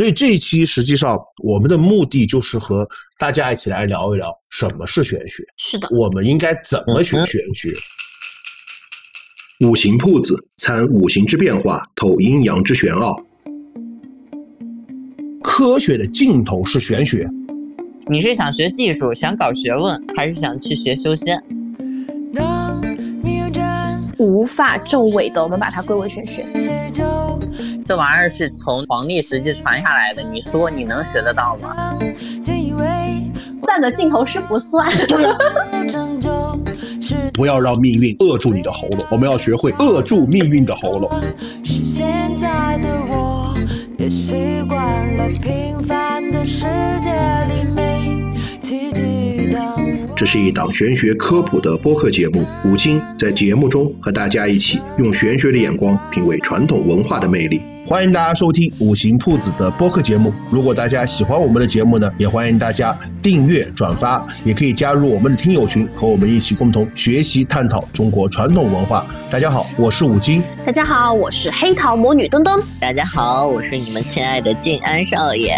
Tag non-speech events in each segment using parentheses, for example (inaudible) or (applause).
所以这一期实际上我们的目的就是和大家一起来聊一聊什么是玄学，是的，我们应该怎么学玄学。五行铺子参五行之变化，透阴阳之玄奥。科学的尽头是玄学。你是想学技术，想搞学问，还是想去学修仙？无法证伪的，我们把它归为玄学。这玩意儿是从黄帝时期传下来的，你说你能学得到吗？算的尽头是不算。(laughs) 不要让命运扼住你的喉咙，我们要学会扼住命运的喉咙。这是一档玄学科普的播客节目，吴京在节目中和大家一起用玄学的眼光品味传统文化的魅力。欢迎大家收听五行铺子的播客节目。如果大家喜欢我们的节目呢，也欢迎大家订阅、转发，也可以加入我们的听友群，和我们一起共同学习、探讨中国传统文化。大家好，我是五金。大家好，我是黑桃魔女东东。大家好，我是你们亲爱的静安少爷。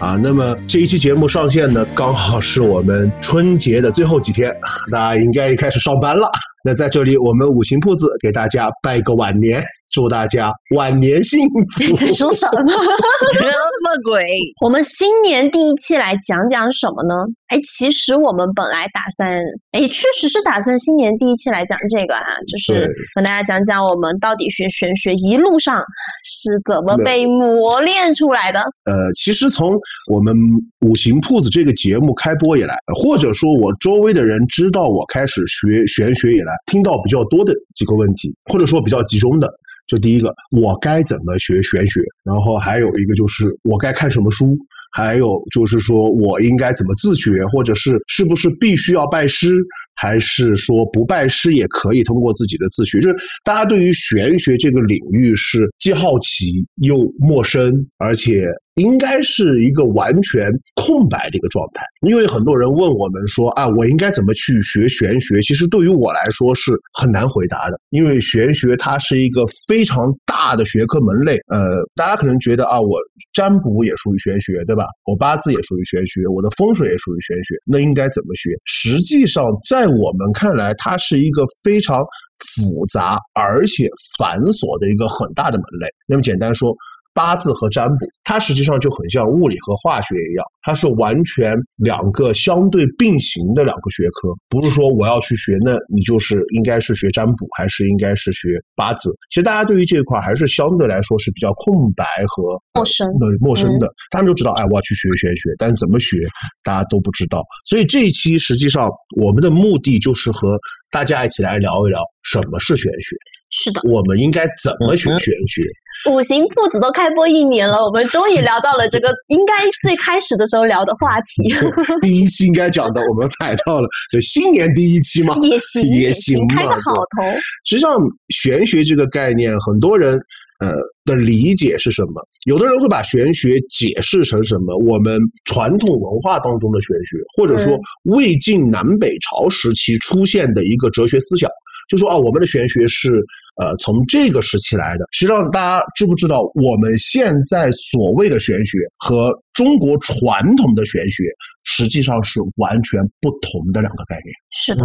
啊，那么这一期节目上线呢，刚好是我们春节的最后几天，大家应该开始上班了。那在这里，我们五行铺子给大家拜个晚年。祝大家晚年幸福。(laughs) 在说什么？(laughs) 什么鬼？(laughs) 我们新年第一期来讲讲什么呢？哎，其实我们本来打算，哎，确实是打算新年第一期来讲这个啊，就是跟大家讲讲我们到底学玄学一路上是怎么被磨练出来的。呃，其实从我们五行铺子这个节目开播以来，或者说我周围的人知道我开始学玄学以来，听到比较多的几个问题，或者说比较集中的。就第一个，我该怎么学玄学？然后还有一个就是我该看什么书？还有就是说我应该怎么自学？或者是是不是必须要拜师？还是说不拜师也可以通过自己的自学？就是大家对于玄学这个领域是既好奇又陌生，而且。应该是一个完全空白的一个状态，因为很多人问我们说啊，我应该怎么去学玄学？其实对于我来说是很难回答的，因为玄学它是一个非常大的学科门类。呃，大家可能觉得啊，我占卜也属于玄学，对吧？我八字也属于玄学，我的风水也属于玄学，那应该怎么学？实际上，在我们看来，它是一个非常复杂而且繁琐的一个很大的门类。那么简单说。八字和占卜，它实际上就很像物理和化学一样，它是完全两个相对并行的两个学科。不是说我要去学，那你就是应该是学占卜，还是应该是学八字？其实大家对于这一块还是相对来说是比较空白和陌生的。陌生的，他们都知道，哎，我要去学玄学，但怎么学，大家都不知道。所以这一期实际上我们的目的就是和大家一起来聊一聊什么是玄学。是的，我们应该怎么学玄学？五行铺子都开播一年了，我们终于聊到了这个应该最开始的时候聊的话题。(laughs) 第一期应该讲的，我们踩到了，就新年第一期嘛，也行也行开个好头。实际上，玄学这个概念，很多人呃的理解是什么？有的人会把玄学解释成什么？我们传统文化当中的玄学，或者说魏晋南北朝时期出现的一个哲学思想。就说啊，我们的玄学是呃从这个时期来的。实际上，大家知不知道，我们现在所谓的玄学和中国传统的玄学实际上是完全不同的两个概念？是的，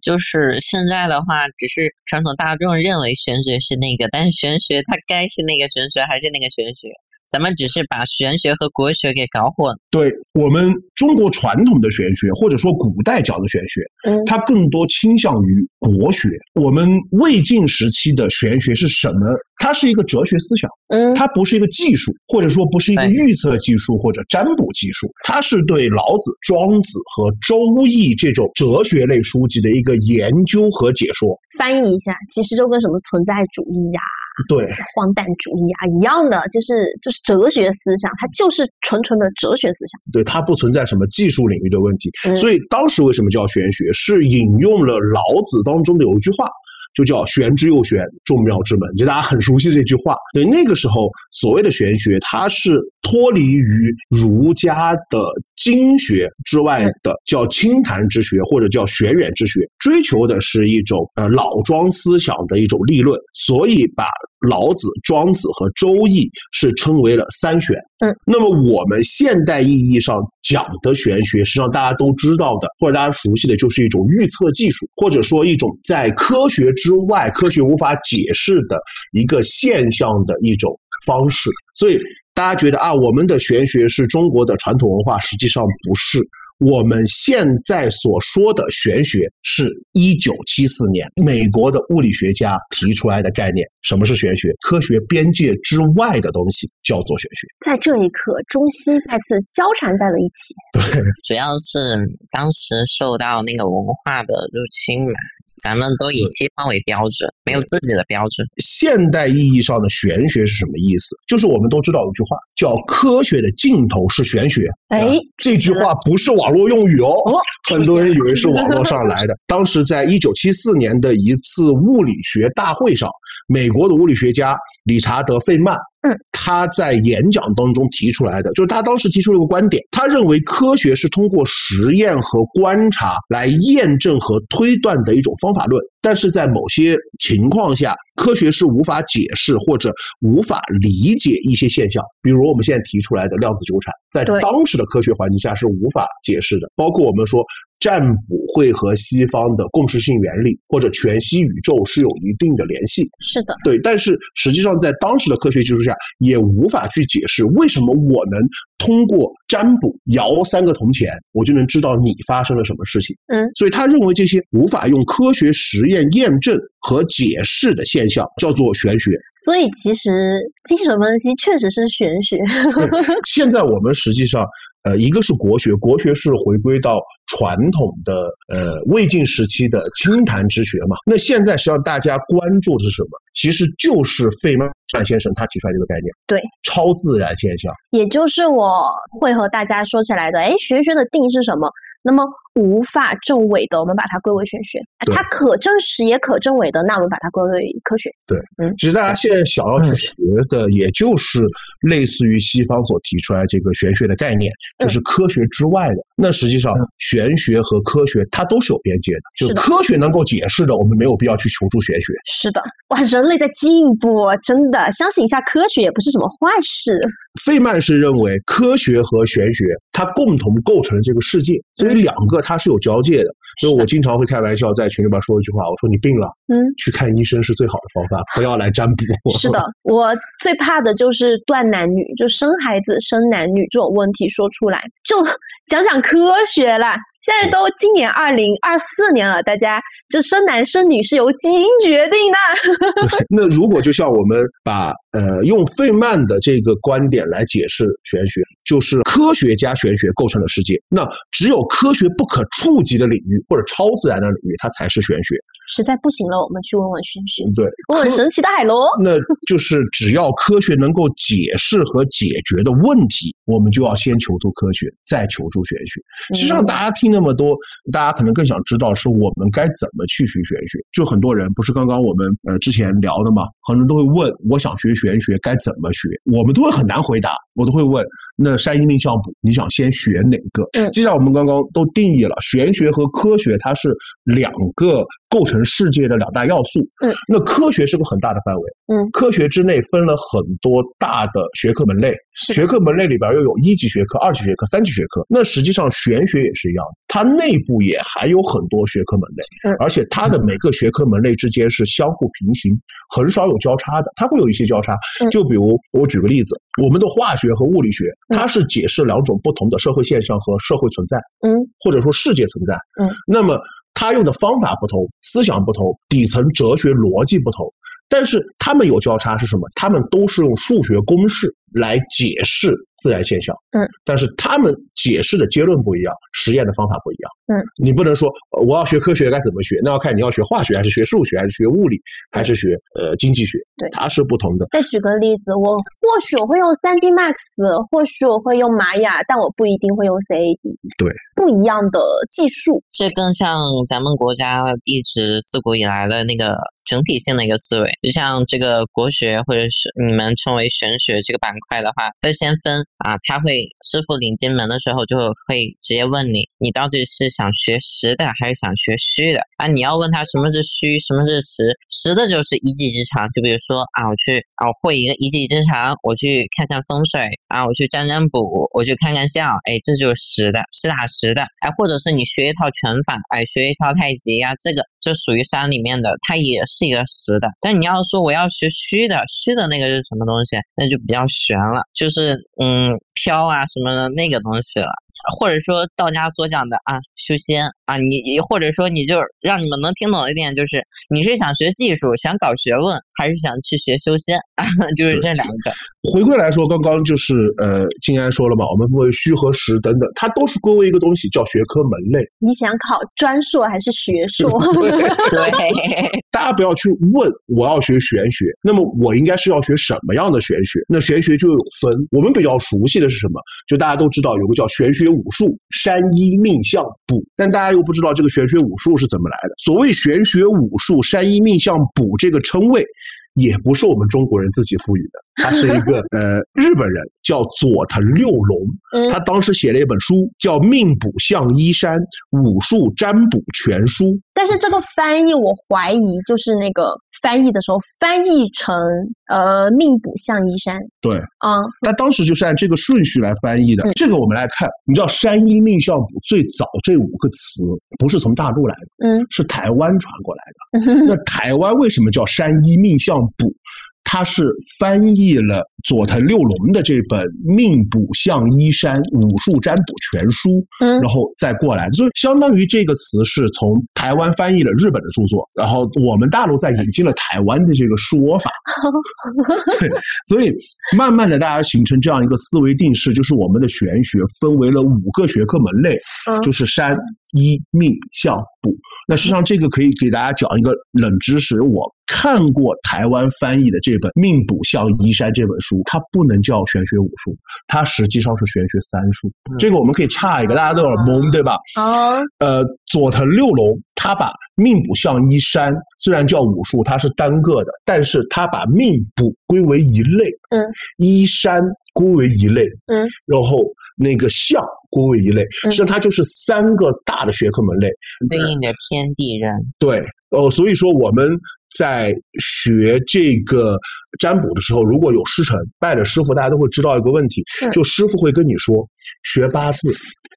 就是现在的话，只是传统大众认为玄学是那个，但是玄学它该是那个玄学还是那个玄学？咱们只是把玄学和国学给搞混。对我们中国传统的玄学，或者说古代讲的玄学，它更多倾向于国学。我们魏晋时期的玄学是什么？它是一个哲学思想，嗯，它不是一个技术，或者说不是一个预测技术或者占卜技术，它是对老子、庄子和周易这种哲学类书籍的一个研究和解说。翻译一下，其实就跟什么存在主义呀。对，(laughs) 荒诞主义啊，一样的，就是就是哲学思想，它就是纯纯的哲学思想。对，它不存在什么技术领域的问题。所以当时为什么叫玄学？是引用了老子当中的有一句话，就叫“玄之又玄，众妙之门”，就大家很熟悉的这句话。对，那个时候所谓的玄学，它是脱离于儒家的经学之外的叫清谈之学或者叫玄远之学，追求的是一种呃老庄思想的一种立论，所以把老子、庄子和周易是称为了三玄。嗯，那么我们现代意义上讲的玄学，实际上大家都知道的，或者大家熟悉的，就是一种预测技术，或者说一种在科学之外、科学无法解释的一个现象的一种方式。所以大家觉得啊，我们的玄学是中国的传统文化，实际上不是。我们现在所说的玄学，是一九七四年美国的物理学家提出来的概念。什么是玄学？科学边界之外的东西叫做玄学。在这一刻，中西再次交缠在了一起。对，主要是当时受到那个文化的入侵嘛，咱们都以西方为标准，没有自己的标准。现代意义上的玄学是什么意思？就是我们都知道有句话叫“科学的尽头是玄学”。哎，这句话不是网络用语哦，很多人以为是网络上来的。(laughs) 当时在一九七四年的一次物理学大会上，美国的物理学家理查德·费曼。嗯，他在演讲当中提出来的，就是他当时提出了一个观点，他认为科学是通过实验和观察来验证和推断的一种方法论，但是在某些情况下，科学是无法解释或者无法理解一些现象，比如我们现在提出来的量子纠缠，在当时的科学环境下是无法解释的，包括我们说。占卜会和西方的共识性原理或者全息宇宙是有一定的联系，是的，对，但是实际上在当时的科学技术下，也无法去解释为什么我能通过占卜摇三个铜钱，我就能知道你发生了什么事情。嗯，所以他认为这些无法用科学实验验证和解释的现象叫做玄学。所以其实精神分析确实是玄学。现在我们实际上，呃，一个是国学，国学是回归到传统的呃魏晋时期的清谈之学嘛。那现在实际上大家关注的是什么？其实就是费曼先生他提出来这个概念，对，超自然现象。也就是我会和大家说起来的，哎，玄学的定义是什么？那么无法证伪的，我们把它归为玄学；它可证实也可证伪的，那我们把它归为科学。对，嗯其实大家现在想要去学的，也就是类似于西方所提出来这个玄学的概念，就是科学之外的。那实际上，玄学和科学它都是有边界的，就是科学能够解释的，我们没有必要去求助玄学。是的，哇，人类在进步，真的，相信一下科学也不是什么坏事。费曼是认为科学和玄学它共同构成了这个世界，所以两个它是有交界的。所以我经常会开玩笑在群里边说一句话，我说你病了，嗯，去看医生是最好的方法，(laughs) 不要来占卜。(laughs) 是的，我最怕的就是断男女，就生孩子生男女这种问题说出来，就讲讲科学啦。现在都今年二零二四年了，大家这生男生女是由基因决定的。(laughs) 那如果就像我们把呃用费曼的这个观点来解释玄学，就是科学加玄学构成了世界，那只有科学不可触及的领域或者超自然的领域，它才是玄学。实在不行了，我们去问问玄学，对，科问问神奇的海螺。那就是只要科学能够解释和解决的问题，我们就要先求助科学，再求助玄学。实际上，大家听那么多，大家可能更想知道是我们该怎么去学玄学。就很多人不是刚刚我们呃之前聊的嘛，很多人都会问，我想学玄学该怎么学？我们都会很难回答，我都会问，那山医命相卜，你想先学哪个？嗯就像我们刚刚都定义了玄学和科学，它是两个构成世界的两大要素。嗯，那科学是个很大的范围。嗯，科学之内分了很多大的学科门类，学科门类里边又有一级学科、二级学科、三级学科。那实际上玄学也是一样的，它内部也还有很多学科门类，嗯而且它的每个学科门类之间是相互平行，很少有交叉的。它会有一些交叉，嗯就比如我举个例子，我们的化学和物理学，嗯它是解释两种不同的社会现象和社会存在，嗯，或者说世界存在。嗯，那么他用的方法不同，思想不同，底层哲学逻辑不同，但是他们有交叉是什么？他们都是用数学公式来解释自然现象。嗯，但是他们解释的结论不一样，实验的方法不一样。嗯，你不能说呃我要学科学该怎么学，那要看你要学化学还是学数学还是学物理还是学呃经济学，对它是不同的。再举个例子，我或许我会用三 D Max，或许我会用玛雅，但我不一定会用 CAD。对，不一样的技术。这更像咱们国家一直自古以来的那个整体性的一个思维。就像这个国学或者是你们称为玄学这个板块的话，会先分啊，他会师傅领进门的时候就会直接问你，你到底是想学实的还是想学虚的啊？你要问他什么是虚，什么是实，实的就是一技之长，就比如说啊，我去啊会一个一技之长，我去看看风水啊，我去占占卜，我去看看相，哎，这就是实的，实打实的。哎，或者是你学一套拳法，哎，学一套太极呀，这个这属于山里面的，它也是一个实的。但你要说我要学虚的，虚的那个是什么东西？那就比较玄了，就是嗯飘啊什么的那个东西了。或者说道家所讲的啊修仙啊，你或者说你就让你们能听懂一点，就是你是想学技术，想搞学问，还是想去学修仙？(laughs) 就是这两个。回归来说，刚刚就是呃，静安说了嘛，我们分为虚和实等等，它都是归为一个东西，叫学科门类。你想考专硕还是学硕？(laughs) (laughs) 对，大家不要去问我要学玄学，那么我应该是要学什么样的玄学？那玄学就有分，我们比较熟悉的是什么？就大家都知道有个叫玄学。武术、山医、命相卜，但大家又不知道这个玄学武术是怎么来的。所谓玄学武术、山医、命相卜这个称谓。也不是我们中国人自己赋予的，(laughs) 他是一个呃日本人，叫佐藤六龙，他当时写了一本书叫《命卜相医山武术占卜全书》。但是这个翻译，我怀疑就是那个翻译的时候翻译成呃命卜相依山。对，啊，但当时就是按这个顺序来翻译的。这个我们来看，你知道山医命相卜最早这五个词不是从大陆来的，嗯，是台湾传过来的。(laughs) 那台湾为什么叫山医命相？卜，他是翻译了佐藤六龙的这本《命卜相依山武术占卜全书》，嗯，然后再过来，所以相当于这个词是从台湾翻译了日本的著作，然后我们大陆再引进了台湾的这个说法，对，(laughs) 所以慢慢的大家形成这样一个思维定式，就是我们的玄学分为了五个学科门类，就是山。一命相卜，那实际上这个可以给大家讲一个冷知识。我看过台湾翻译的这本《命卜相依山》这本书，它不能叫玄学武术，它实际上是玄学三术。这个我们可以差一个，大家都有点懵，对吧？啊。呃，佐藤六龙他把命卜相依山虽然叫武术，它是单个的，但是他把命卜归为一类，嗯，依山归为一类，嗯，然后那个相。归为一类，实际上它就是三个大的学科门类，对应着天地人。对，哦，所以说我们在学这个占卜的时候，如果有师承拜了师傅，大家都会知道一个问题，就师傅会跟你说，学八字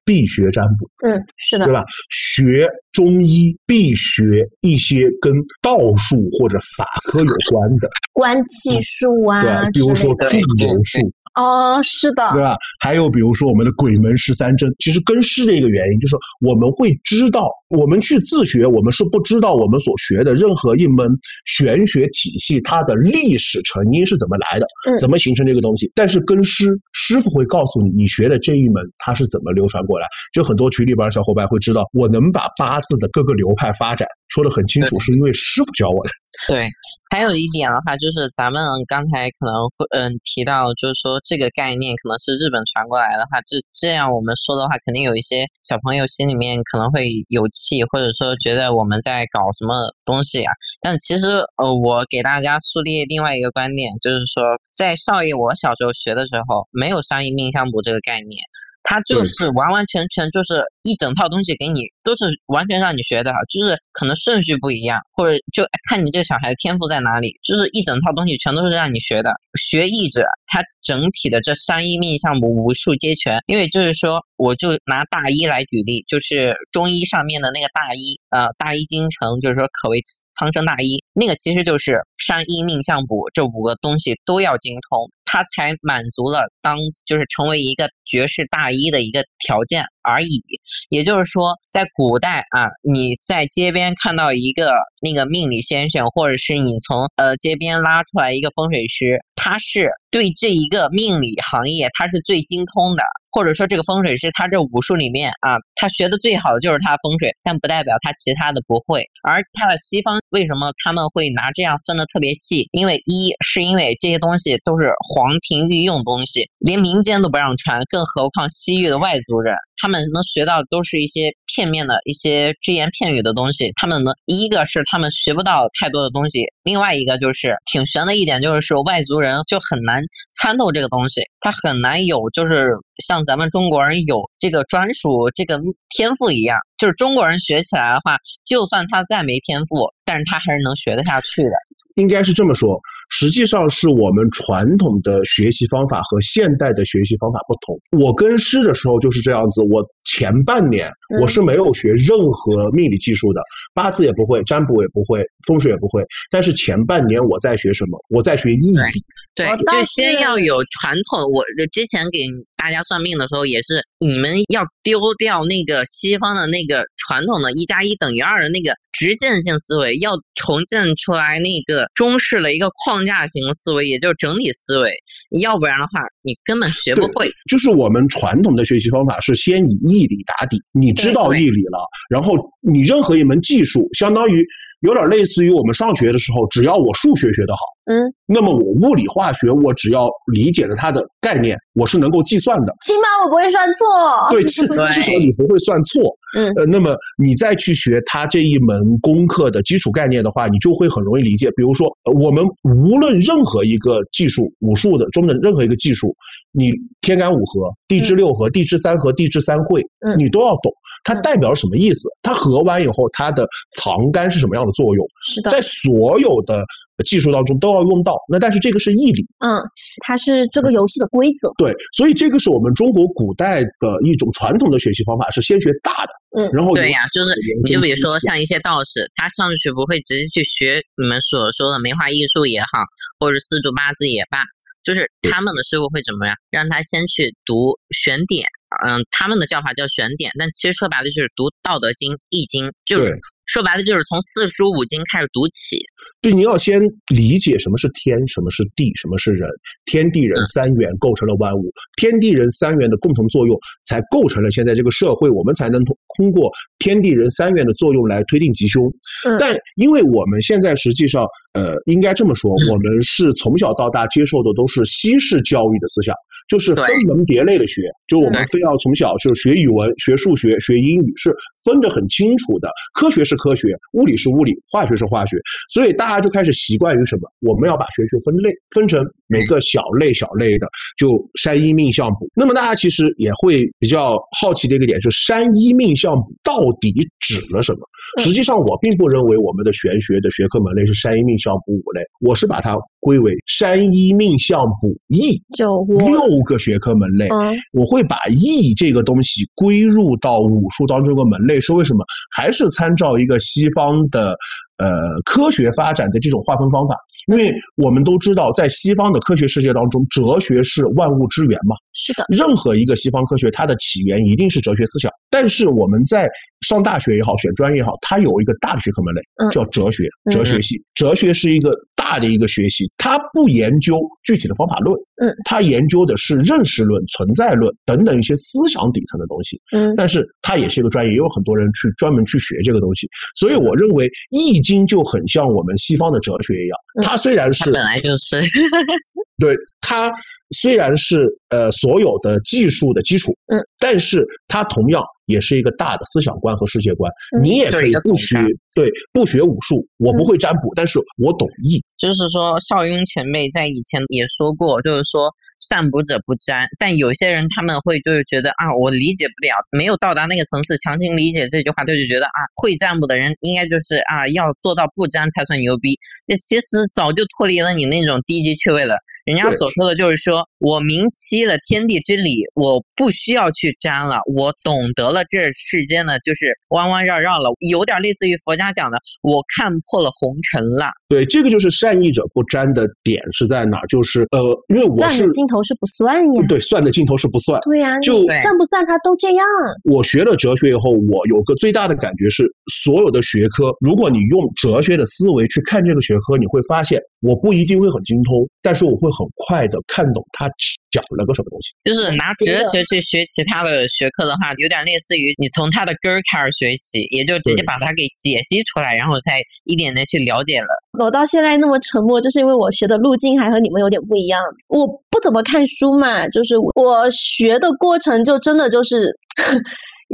必学占卜，嗯，是的，对吧？学中医必学一些跟道术或者法科有关的，观气术啊，对，比如说祝由术。哦，是的，对吧？还有比如说我们的鬼门十三针，其实根师的一个原因就是我们会知道，我们去自学，我们是不知道我们所学的任何一门玄学体系它的历史成因是怎么来的，怎么形成这个东西。但是跟师师傅会告诉你，你学的这一门它是怎么流传过来。就很多群里边的小伙伴会知道，我能把八字的各个流派发展说的很清楚，是因为师傅教我的。对。还有一点的话，就是咱们刚才可能会嗯提到，就是说这个概念可能是日本传过来的话，这这样我们说的话，肯定有一些小朋友心里面可能会有气，或者说觉得我们在搞什么东西呀。但其实呃，我给大家树立另外一个观点，就是说在少爷我小时候学的时候，没有商业命相卜这个概念。它就是完完全全就是一整套东西给你，都是完全让你学的，就是可能顺序不一样，或者就看你这个小孩的天赋在哪里，就是一整套东西全都是让你学的。学艺者，他整体的这三一命相武武术皆全。因为就是说，我就拿大医来举例，就是中医上面的那个大医，呃，大医精诚，就是说可谓苍生大医，那个其实就是三医命相卜这五个东西都要精通。他才满足了当就是成为一个爵士大医的一个条件。而已。也就是说，在古代啊，你在街边看到一个那个命理先生，或者是你从呃街边拉出来一个风水师，他是对这一个命理行业他是最精通的。或者说这个风水师，他这武术里面啊，他学的最好的就是他风水，但不代表他其他的不会。而他的西方为什么他们会拿这样分的特别细？因为一是因为这些东西都是皇庭御用东西，连民间都不让传，更何况西域的外族人，他们能学到都是一些片面的一些只言片语的东西。他们能一个是他们学不到太多的东西，另外一个就是挺悬的一点，就是说外族人就很难参透这个东西，他很难有就是像咱们中国人有这个专属这个天赋一样。就是中国人学起来的话，就算他再没天赋，但是他还是能学得下去的。应该是这么说，实际上是我们传统的学习方法和现代的学习方法不同。我跟师的时候就是这样子，我前半年我是没有学任何命理技术的，八字也不会，占卜也不会，风水也不会。但是前半年我在学什么？我在学易理。对，就先要有传统。我之前给大家算命的时候，也是你们要丢掉那个西方的那个传统的“一加一等于二”的那个直线性思维，要重建出来那个中式的一个框架型思维，也就是整体思维。要不然的话，你根本学不会。就是我们传统的学习方法是先以义理打底，你知道义理了，然后你任何一门技术，相当于。有点类似于我们上学的时候，只要我数学学得好，嗯，那么我物理化学我只要理解了它的概念，我是能够计算的。起码我不会算错。对，至 (laughs) 至少你不会算错。嗯，呃，那么你再去学它这一门功课的基础概念的话，你就会很容易理解。比如说，我们无论任何一个技术，武术的中的任何一个技术，你天干五合、地支六合、地支三合、地支三会，你都要懂它代表什么意思。它合完以后，它的藏干是什么样的作用？是的，在所有的。技术当中都要用到，那但是这个是义理，嗯，它是这个游戏的规则，对，所以这个是我们中国古代的一种传统的学习方法，是先学大的，嗯，然后对呀，就是你就比如说像一些道士，他上去不会直接去学你们所说的梅花易数也好，或者四柱八字也罢，就是他们的师傅会怎么样，让他先去读选点，嗯，他们的叫法叫选点，但其实说白了就是读《道德经》《易经》，就是。说白了就是从四书五经开始读起。对，你要先理解什么是天，什么是地，什么是人。天地人三元构成了万物，天地人三元的共同作用才构成了现在这个社会，我们才能通通过天地人三元的作用来推定吉凶。但因为我们现在实际上，呃，应该这么说，我们是从小到大接受的都是西式教育的思想。就是分门别类的学，就我们非要从小就学语文、学数学、学英语，是分得很清楚的。科学是科学，物理是物理，化学是化学，所以大家就开始习惯于什么？我们要把玄学分类，分成每个小类小类的，就山医命相卜。那么大家其实也会比较好奇的一个点，就是山医命相卜到底指了什么？实际上，我并不认为我们的玄学的学科门类是山医命相卜五类，我是把它归为山医命相卜易，就六。个学科门类，我会把易这个东西归入到武术当中的门类，是为什么？还是参照一个西方的呃科学发展的这种划分方法？因为我们都知道，在西方的科学世界当中，哲学是万物之源嘛。是的，任何一个西方科学，它的起源一定是哲学思想。但是我们在上大学也好，选专业也好，它有一个大的学科门类叫哲学，哲学系。哲学是一个大的一个学习，它不研究具体的方法论，嗯，它研究的是认识论、存在论等等一些思想底层的东西，嗯。但是它也是一个专业，也有很多人去专门去学这个东西。所以我认为《易经》就很像我们西方的哲学一样，它虽然是本来就是，(laughs) 对它虽然是呃所有的技术的基础，嗯，但是它同样。也是一个大的思想观和世界观，你也可以不学，对，不学武术，我不会占卜，但是我懂易。就是说，邵雍前辈在以前也说过，就是说善卜者不占，但有些人他们会就是觉得啊，我理解不了，没有到达那个层次，强行理解这句话，他就觉得啊，会占卜的人应该就是啊，要做到不占才算牛逼。这其实早就脱离了你那种低级趣味了。人家所说的就是说我明晰了天地之理，我不需要去占了，我懂得了。这世间呢，就是弯弯绕绕了，有点类似于佛家讲的“我看破了红尘了”。对，这个就是善意者不沾的点是在哪？就是呃，因为我是算的尽头是不算呀。对，算的尽头是不算。对呀，就算不算他都这样。我学了哲学以后，我有个最大的感觉是，所有的学科，如果你用哲学的思维去看这个学科，你会发现，我不一定会很精通，但是我会很快的看懂它。讲了个什么东西？就是拿哲学去学其他的学科的话，有点类似于你从它的根儿开始学习，也就直接把它给解析出来，然后才一点点去了解了。我到现在那么沉默，就是因为我学的路径还和你们有点不一样。我不怎么看书嘛，就是我学的过程就真的就是。(laughs)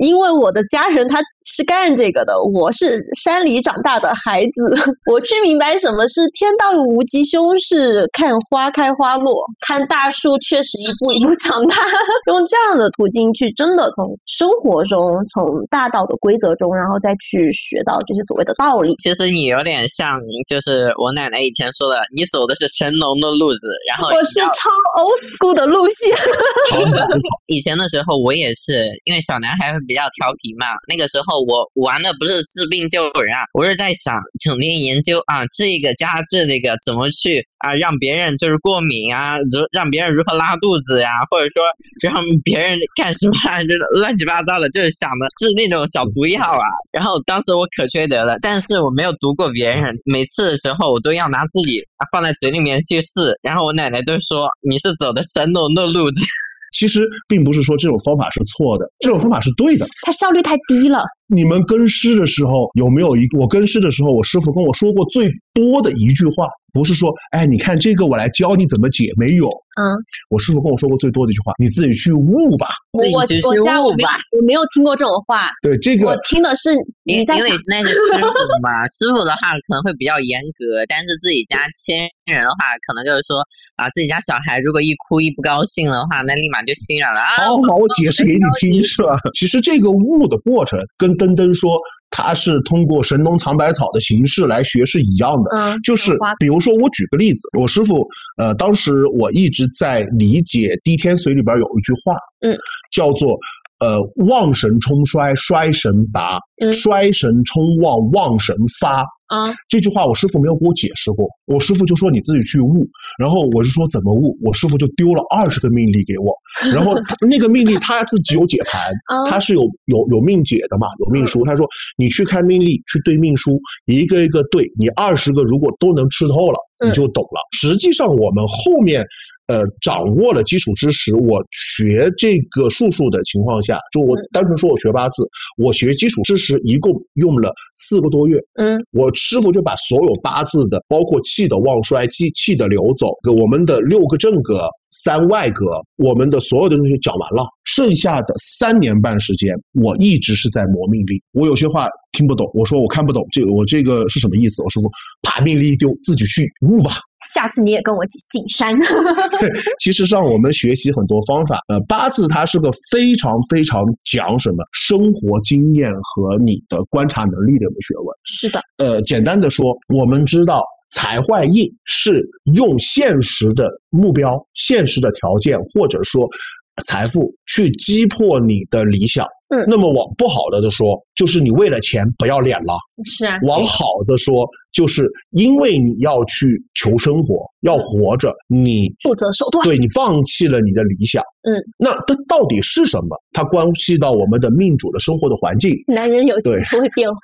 因为我的家人他是干这个的，我是山里长大的孩子，(laughs) 我去明白什么是天道无吉凶，是看花开花落，看大树确实一步一步长大，(laughs) 用这样的途径去真的从生活中，从大道的规则中，然后再去学到这些所谓的道理。其实你有点像，就是我奶奶以前说的，你走的是神农的路子，然后我是超 old school 的路线。以前的时候我也是，因为小男孩。比较调皮嘛，那个时候我玩的不是治病救人啊，我是在想整天研究啊这个加这那个怎么去啊让别人就是过敏啊，如让别人如何拉肚子呀，或者说让别人干什么，就是乱七八糟的，就是想的是那种小毒药啊。然后当时我可缺德了，但是我没有毒过别人，每次的时候我都要拿自己放在嘴里面去试，然后我奶奶都说你是走的神农的路子。其实并不是说这种方法是错的，这种方法是对的。它效率太低了。你们跟师的时候有没有一？我跟师的时候，我师傅跟我说过最多的一句话，不是说，哎，你看这个，我来教你怎么解，没有。嗯，我师傅跟我说过最多的一句话，你自己去悟吧。我我我家我没有我没有听过这种话。对这个，我听的是你在因为那是师傅嘛，师傅的话可能会比较严格，但是自己家亲人的话，可能就是说啊，自己家小孩如果一哭一不高兴的话，那立马就心软了啊。好好，我解释给你听是吧？其实这个悟的过程跟登登说。他是通过神农尝百草的形式来学是一样的，嗯，就是比如说我举个例子，我师傅，呃，当时我一直在理解《滴天髓》里边有一句话，嗯，叫做。呃，旺神冲衰，衰神拔；衰神冲旺，旺神发。啊，这句话我师傅没有给我解释过，我师傅就说你自己去悟。然后我就说怎么悟，我师傅就丢了二十个命例给我。然后那个命例他自己有解盘，(laughs) 他是有有有命解的嘛，有命书。他说你去看命例，去对命书，一个一个对，你二十个如果都能吃透了，你就懂了。实际上我们后面。呃，掌握了基础知识，我学这个术数的情况下，就我单纯说我学八字，我学基础知识一共用了四个多月。嗯，我师傅就把所有八字的，包括气的旺衰、气气的流走，我们的六个正格、三外格，我们的所有的东西讲完了。剩下的三年半时间，我一直是在磨命力。我有些话听不懂，我说我看不懂，这个我这个是什么意思？我师傅把命令一丢，自己去悟吧。(laughs) 下次你也跟我进进山。对，(laughs) 其实让我们学习很多方法。呃，八字它是个非常非常讲什么生活经验和你的观察能力的一个学问。是的。呃，简单的说，我们知道财坏印是用现实的目标、现实的条件，或者说财富去击破你的理想。嗯。那么往不好的的说，就是你为了钱不要脸了。是啊。往好的说。就是因为你要去求生活，要活着，你不择手段，对你放弃了你的理想。嗯，那它到底是什么？它关系到我们的命主的生活的环境。男人有钱不会变坏。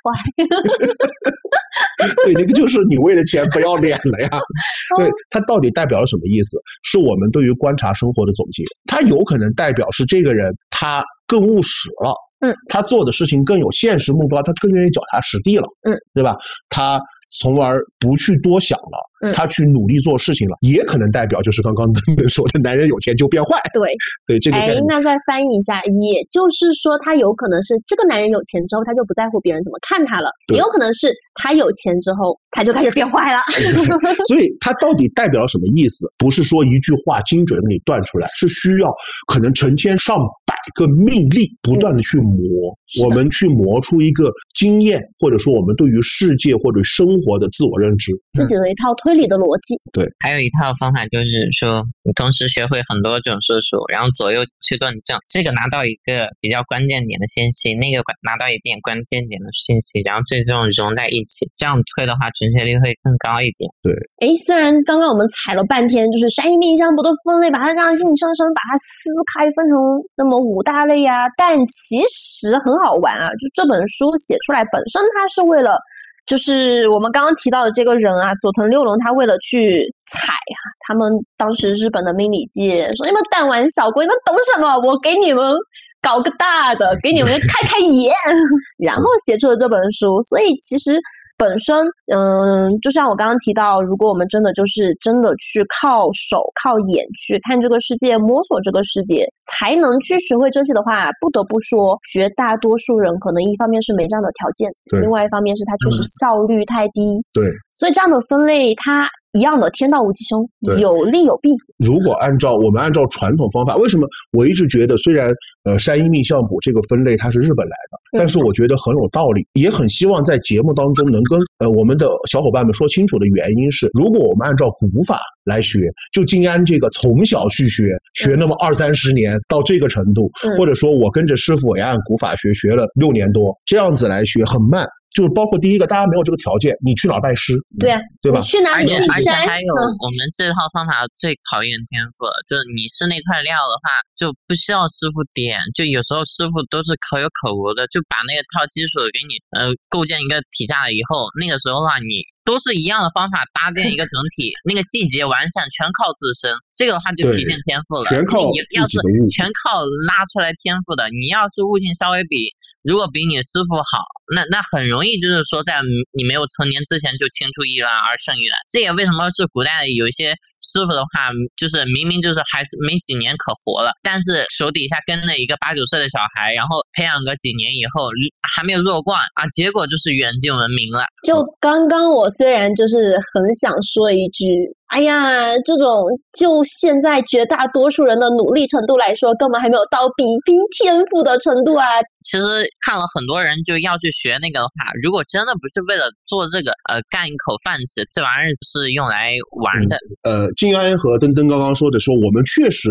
对，那个就是你为了钱不要脸了呀。(laughs) 对，它到底代表了什么意思？是我们对于观察生活的总结。它有可能代表是这个人他更务实了，嗯，他做的事情更有现实目标，他更愿意脚踏实地了，嗯，对吧？他。从而不去多想了，他去努力做事情了，也可能代表就是刚刚登登说的，男人有钱就变坏。对对，这个哎，那再翻译一下，也就是说，他有可能是这个男人有钱之后，他就不在乎别人怎么看他了；也有可能是他有钱之后，他就开始变坏了。所以，他到底代表了什么意思？不是说一句话精准的给你断出来，是需要可能成千上百个命令不断的去磨，我们去磨出一个经验，或者说我们对于世界或者生活的自我认知，自己的一套推理的逻辑。对，还有一套方法就是说，你同时学会很多种术数，然后左右去论证，这个拿到一个比较关键点的信息，那个拿到一点关键点的信息，然后最终融在一起，这样推的话，准确率会更高一点。对，哎，虽然刚刚我们踩了半天，就是山阴命相不都分类，把它让硬生生把它撕开分成那么五五大类呀，但其实很好玩啊，就这本书写出来本身，它是为了。就是我们刚刚提到的这个人啊，佐藤六郎，他为了去踩啊，他们当时日本的命理界说：“你们弹丸小国，你们懂什么？我给你们搞个大的，给你们开开眼。” (laughs) 然后写出了这本书。所以其实本身，嗯，就像我刚刚提到，如果我们真的就是真的去靠手、靠眼去看这个世界、摸索这个世界，才能去学会这些的话，不得不说，绝大多数人可能一方面是没这样的条件，另外一方面是他确实效率太低。对，所以这样的分类，它。一样的，天道无极凶，有利有弊。如果按照我们按照传统方法，为什么我一直觉得虽然呃山医命相卜这个分类它是日本来的，但是我觉得很有道理，也很希望在节目当中能跟呃我们的小伙伴们说清楚的原因是，如果我们按照古法来学，就静安这个从小去学学那么二三十年到这个程度，或者说我跟着师傅也按古法学学了六年多，这样子来学很慢。就是包括第一个，大家没有这个条件，你去哪儿拜师？对啊，对吧？去哪里去而且还有，我们这套方法最考验天赋了，就是你是那块料的话，就不需要师傅点，就有时候师傅都是可有可无的，就把那个套基础给你呃构建一个体下来以后，那个时候的话你。都是一样的方法搭建一个整体，那个细节完善全靠自身，这个的话就体现天赋了。全靠你要是全靠拉出来天赋的，你要是悟性稍微比如果比你师傅好，那那很容易就是说在你没有成年之前就青出于蓝而胜于蓝。这也为什么是古代有一些师傅的话，就是明明就是还是没几年可活了，但是手底下跟了一个八九岁的小孩，然后培养个几年以后还没有弱冠啊，结果就是远近闻名了。就刚刚我。虽然就是很想说一句，哎呀，这种就现在绝大多数人的努力程度来说，根本还没有到比拼天赋的程度啊。其实看了很多人就要去学那个的话，如果真的不是为了做这个，呃，干一口饭吃，这玩意儿是用来玩的。呃，静安和登登刚刚说的说，我们确实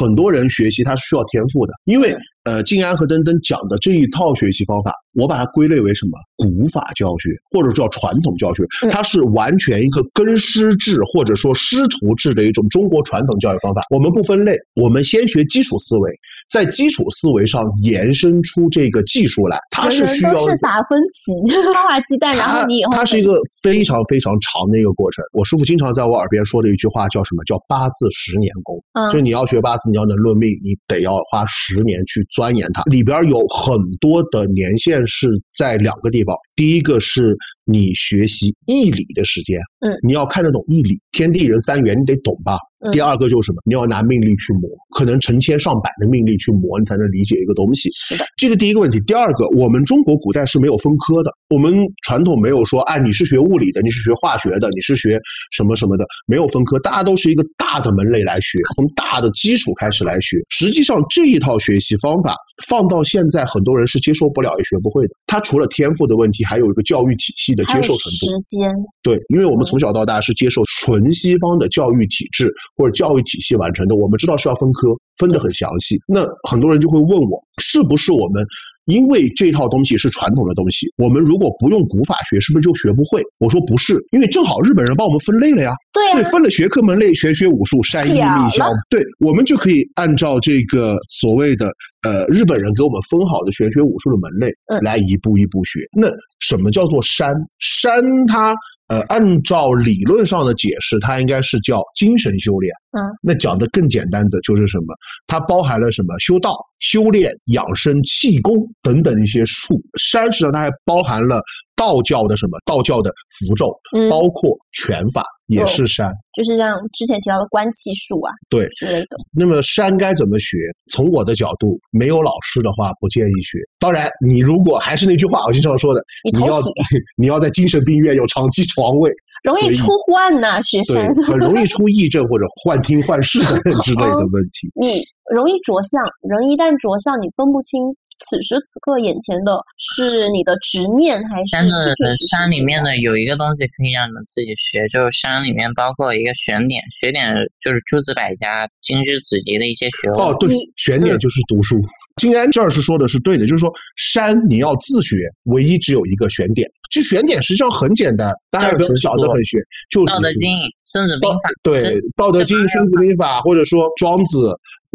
很多人学习他是需要天赋的，因为。呃，静安和登登讲的这一套学习方法，我把它归类为什么？古法教学，或者叫传统教学，它是完全一个跟师制或者说师徒制的一种中国传统教育方法。我们不分类，我们先学基础思维，在基础思维上延伸出这个技术来。它是需要是打分棋，(laughs) 花花鸡蛋，然后你以后它是一个非常非常长的一个过程。我师傅经常在我耳边说的一句话叫什么？叫八字十年功。嗯，就你要学八字，你要能论命，你得要花十年去。钻研它里边有很多的年限是在两个地方，第一个是你学习义理的时间，嗯，你要看得懂义理，天地人三元你得懂吧。第二个就是什么？你要拿命力去磨，可能成千上百的命力去磨，你才能理解一个东西。是的，这个第一个问题。第二个，我们中国古代是没有分科的，我们传统没有说，哎，你是学物理的，你是学化学的，你是学什么什么的，没有分科，大家都是一个大的门类来学，从大的基础开始来学。实际上这一套学习方法放到现在，很多人是接受不了也学不会的。它除了天赋的问题，还有一个教育体系的接受程度。时间。对，因为我们从小到大是接受纯西方的教育体制。或者教育体系完成的，我们知道是要分科，分得很详细。那很多人就会问我，是不是我们因为这套东西是传统的东西，我们如果不用古法学，是不是就学不会？我说不是，因为正好日本人帮我们分类了呀。对，分了学科门类，玄学、武术、山医、命相，对，我们就可以按照这个所谓的呃日本人给我们分好的玄学、武术的门类来一步一步学。那什么叫做山？山它。呃，按照理论上的解释，它应该是叫精神修炼。嗯，那讲的更简单的就是什么？它包含了什么？修道、修炼、养生、气功等等一些术。山实际上它还包含了道教的什么？道教的符咒，包括拳法。也是山，就是像之前提到的观气术啊，对之类的。那么山该怎么学？从我的角度，没有老师的话不建议学。当然，你如果还是那句话，我经常说的，你要 (laughs) 你要在精神病院有长期床位，(laughs) 容易出患呐，学山很容易出癔症或者幻听幻视等之类的问题。你容易着相，人一旦着相，你分不清。此时此刻，眼前的是你的执念还是？但是山里面的有一个东西可以让你们自己学，就是山里面包括一个选点，选点就是诸子百家、经之子集的一些学问。哦，对，选点就是读书。金安这儿是说的是对的，就是说山你要自学，唯一只有一个选点。就选点实际上很简单，大家不要想的很玄，就《道德经》《孙子兵法》对，《道德经》《孙子兵法》或者说《庄子》。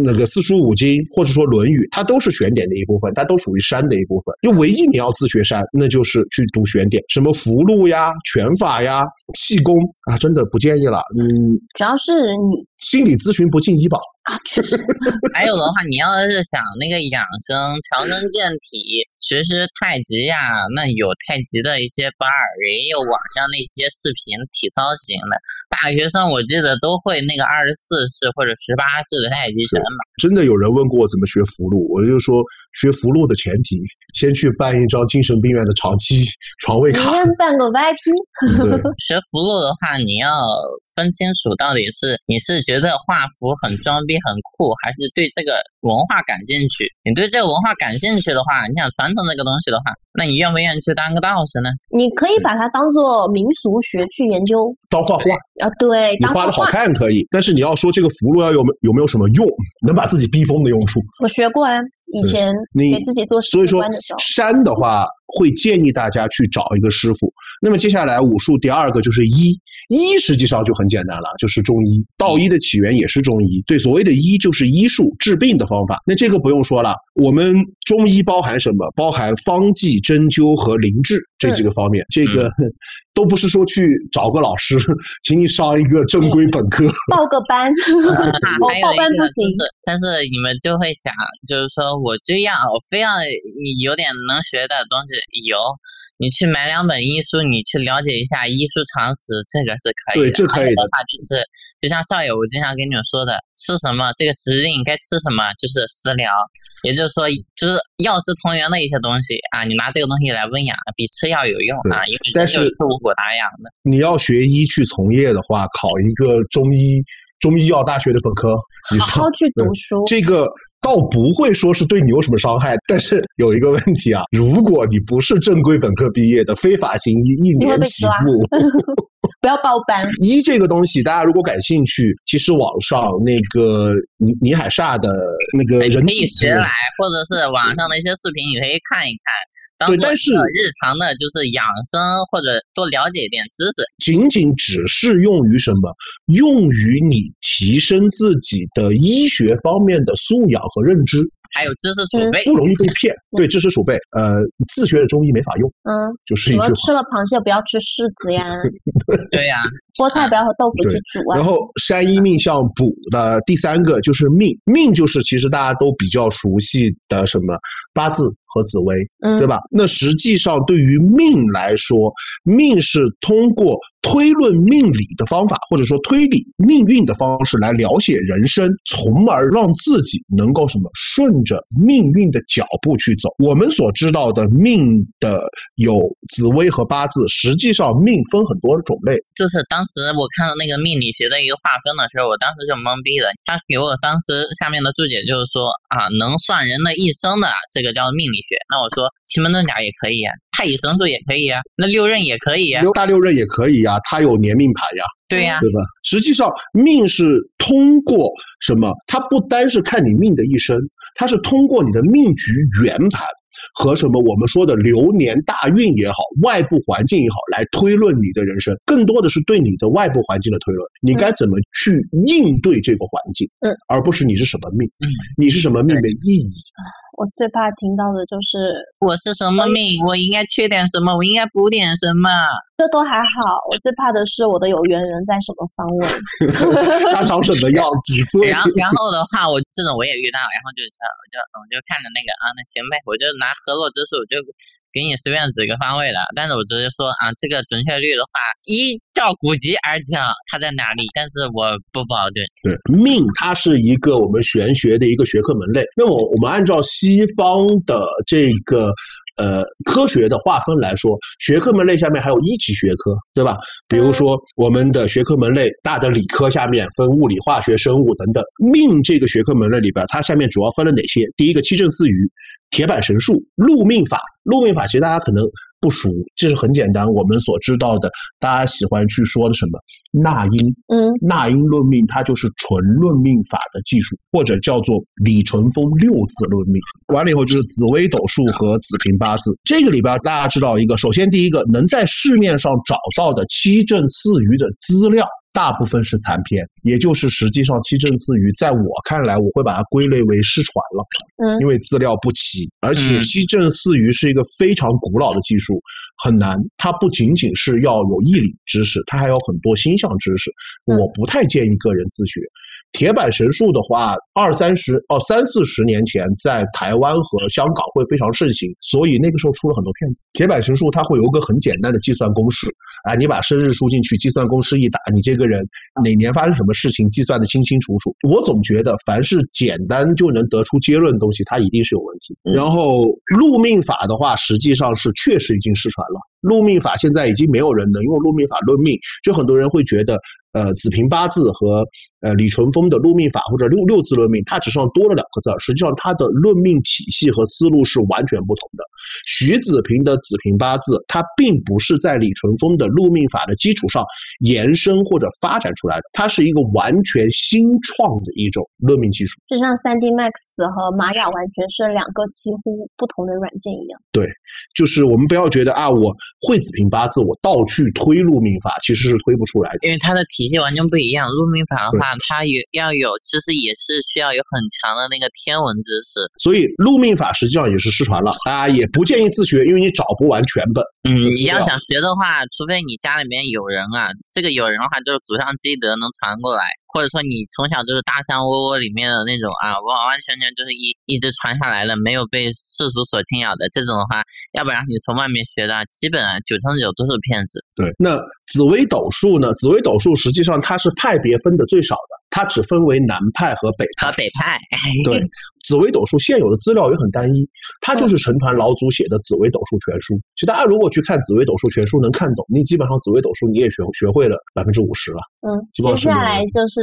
那个四书五经，或者说《论语》，它都是选点的一部分，它都属于山的一部分。就唯一你要自学山，那就是去读选点，什么符箓呀、拳法呀、气功啊，真的不建议了。嗯，主要是你心理咨询不进医保，啊，确实。还有的话，你要是想那个养生、强身健体、学学太极呀，那有太极的一些班儿，也有网上那些视频体操型的。大学生我记得都会那个二十四式或者十八式的太极拳嘛。真的有人问过我怎么学福禄，我就说学福禄的前提，先去办一张精神病院的长期 (laughs) 床位卡。先办个 VIP。对，(laughs) 学符箓的话，你要分清楚到底是你是觉得画符很装逼很酷，还是对这个文化感兴趣。你对这个文化感兴趣的话，你想传承这个东西的话，那你愿不愿意去当个道士呢？你可以把它当做民俗学去研究。当画画啊，对，你画的好看可以，但是你要说这个符箓要有有没有什么用，能把自己逼疯的用处？我学过啊，以前你给自己做世所以说界观的时候，山的话会建议大家去找一个师傅。那么接下来武术第二个就是医，医实际上就很简单了，就是中医。道医的起源也是中医，对，所谓的医就是医术治病的方法。那这个不用说了，我们中医包含什么？包含方剂、针灸和灵治这几个方面。这个 (laughs) 都不是说去找个老师，请你上一个正规本科。报个班 (laughs) (laughs) 报班不行。，但是你们就会想，就是说我就要我非要你有点能学的东西有，你去买两本医书，你去了解一下医书常识，这个是可以的。对这可以的话就是，就像少爷我经常跟你们说的，吃什么这个时令该吃什么就是食疗，也就是说就是药食同源的一些东西啊，你拿这个东西来温养，比吃药有用啊，因为但是是五谷杂养的。你要学医去从业的话，考一个中医中医药大学的本科好好，去读书。这个倒不会说是对你有什么伤害，但是有一个问题啊，如果你不是正规本科毕业的非法行医，一年起步。(laughs) 不要报班，医这个东西，大家如果感兴趣，其实网上那个倪倪海厦的那个人可以体学来，或者是网上的一些视频，你可以看一看，对但是日常的，就是养生或者多了解一点知识。仅仅只是用于什么？用于你提升自己的医学方面的素养和认知，还有知识储备，不容易被骗。(laughs) 对知识储备，呃，自学的中医没法用，嗯，就是一句话。什么吃了螃蟹不要吃柿子呀，(laughs) 对呀、菠菜不要和豆腐一起煮啊然。后山医命相补的第三个就是命，命就是其实大家都比较熟悉的什么八字和紫薇，嗯，对吧？那实际上对于命来说，命是通过推论命理的方法，或者说推理命运的方式来了解人生，从而让自己能够什么顺着命运的脚步去走。我们所知道的命的有紫薇和八字，实际上命分很多种类。就是当时我看到那个命理学的一个划分的时候，我当时就懵逼了。他给我当时下面的注解就是说啊，能算人的一生的这个叫命理学。那我说奇门遁甲也可以呀、太乙神术也可以啊、那六壬也可以啊、六大六壬也可以呀、它有年命盘呀。对呀、对吧？实际上，命是通过什么？它不单是看你命的一生，它是通过你的命局圆盘和什么我们说的流年大运也好，外部环境也好，来推论你的人生。更多的是对你的外部环境的推论，你该怎么去应对这个环境，嗯，而不是你是什么命，嗯，你是什么命的意义。我最怕听到的就是我是什么命，我应该缺点什么，我应该补点什么。这都还好，我最怕的是我的有缘人在什么方位。他找什么药，几岁？然后然后的话，我这种我也遇到，然后就是我就我就看着那个啊，那行呗，我就拿河洛之术，我就给你随便指一个方位了。但是我直接说啊，这个准确率的话，依照古籍而讲，它在哪里，但是我不保证。对，命它是一个我们玄学的一个学科门类。那么我们按照西方的这个呃科学的划分来说，学科门类下面还有一级学科，对吧？比如说我们的学科门类大的理科下面分物理、化学、生物等等。命这个学科门类里边，它下面主要分了哪些？第一个七正四余、铁板神术、路命法。路命法其实大家可能不熟，这是很简单，我们所知道的，大家喜欢去说的什么纳音，嗯，纳音论命，它就是纯论命法的技术，或者叫做李淳风六字论命。完了以后就是紫微斗数和子平八字。这个里边大家知道一个，首先第一个能在市面上找到的七正四余的资料，大部分是残片，也就是实际上七正四余，在我看来，我会把它归类为失传了。嗯因为资料不齐，而且嗯七正四余是一个非常古老的技术，很难。它不仅仅是要有义理知识，它还有很多星象知识。嗯我不太建议个人自学。铁板神术的话，二三十哦三四十年前在台湾和香港会非常盛行，所以那个时候出了很多骗子。铁板神术它会有一个很简单的计算公式，啊，你把生日输进去，计算公式一打，你这个人哪年发生什么事情计算的清清楚楚。我总觉得凡是简单就能得出结论的东西，它一定是有问题。然后禄命法的话，实际上是确实已经失传了。禄命法现在已经没有人能用禄命法论命，就很多人会觉得，呃，子平八字和呃李淳风的禄命法或者六六字论命，它只上多了两个字儿，实际上它的论命体系和思路是完全不同的。徐子平的子平八字，它并不是在李淳风的禄命法的基础上延伸或者发展出来的，它是一个完全新创的一种论命技术。就像三 D Max 和玛雅完全是两个几乎不同的软件一样。对就是我们不要觉得啊，我会子平八字，我倒去推禄命法，其实是推不出来的。因为它的体系完全不一样。入命法的话，它有要有，其实也是需要有很强的那个天文知识。所以禄命法实际上也是失传了，大家也不建议自学，因为你找不完全本。嗯，你要想学的话，除非你家里面有人啊，这个有人的话就是祖上积德能传过来，或者说你从小就是大山窝窝里面的那种啊，完完全全就是一一直传下来的，没有被世俗所侵扰的这种的话，要不然你从外面学的，基本上九成九都是骗子。对，那紫微斗数呢？紫微斗数实际上它是派别分的最少的，它只分为南派和北派。和北派，对，紫微斗数现有的资料也很单一，它就是成团老祖写的《紫微斗数全书》。其实大家如果去看《紫微斗数全书》，能看懂，你基本上紫微斗数你也学学会了百分之五十了。嗯，接下来就是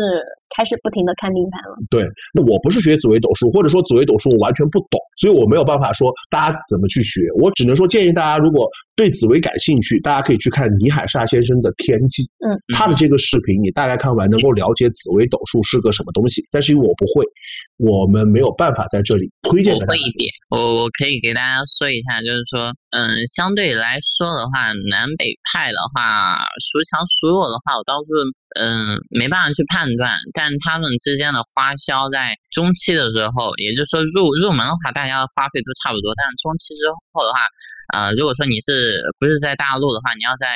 开始不停的看命盘了。对，那我不是学紫微斗数，或者说紫微斗数我完全不懂，所以我没有办法说大家怎么去学。我只能说建议大家，如果对紫微感兴趣，大家可以去看倪海厦先生的《天机》，嗯，他的这个视频你大概看完能够了解紫微斗数是个什么东西。但是因为我不会，我们没有办法在这里推荐给大家我会一。点，我我可以给大家说一下，就是说，嗯，相对来说的话，南北派的话，孰强孰弱的话，我倒是嗯没办法去判断，但他们之间的花销在中期的时候，也就是说入入门的话，大家的花费都差不多，但是中期之后的话，呃，如果说你是不是在大陆的话，你要在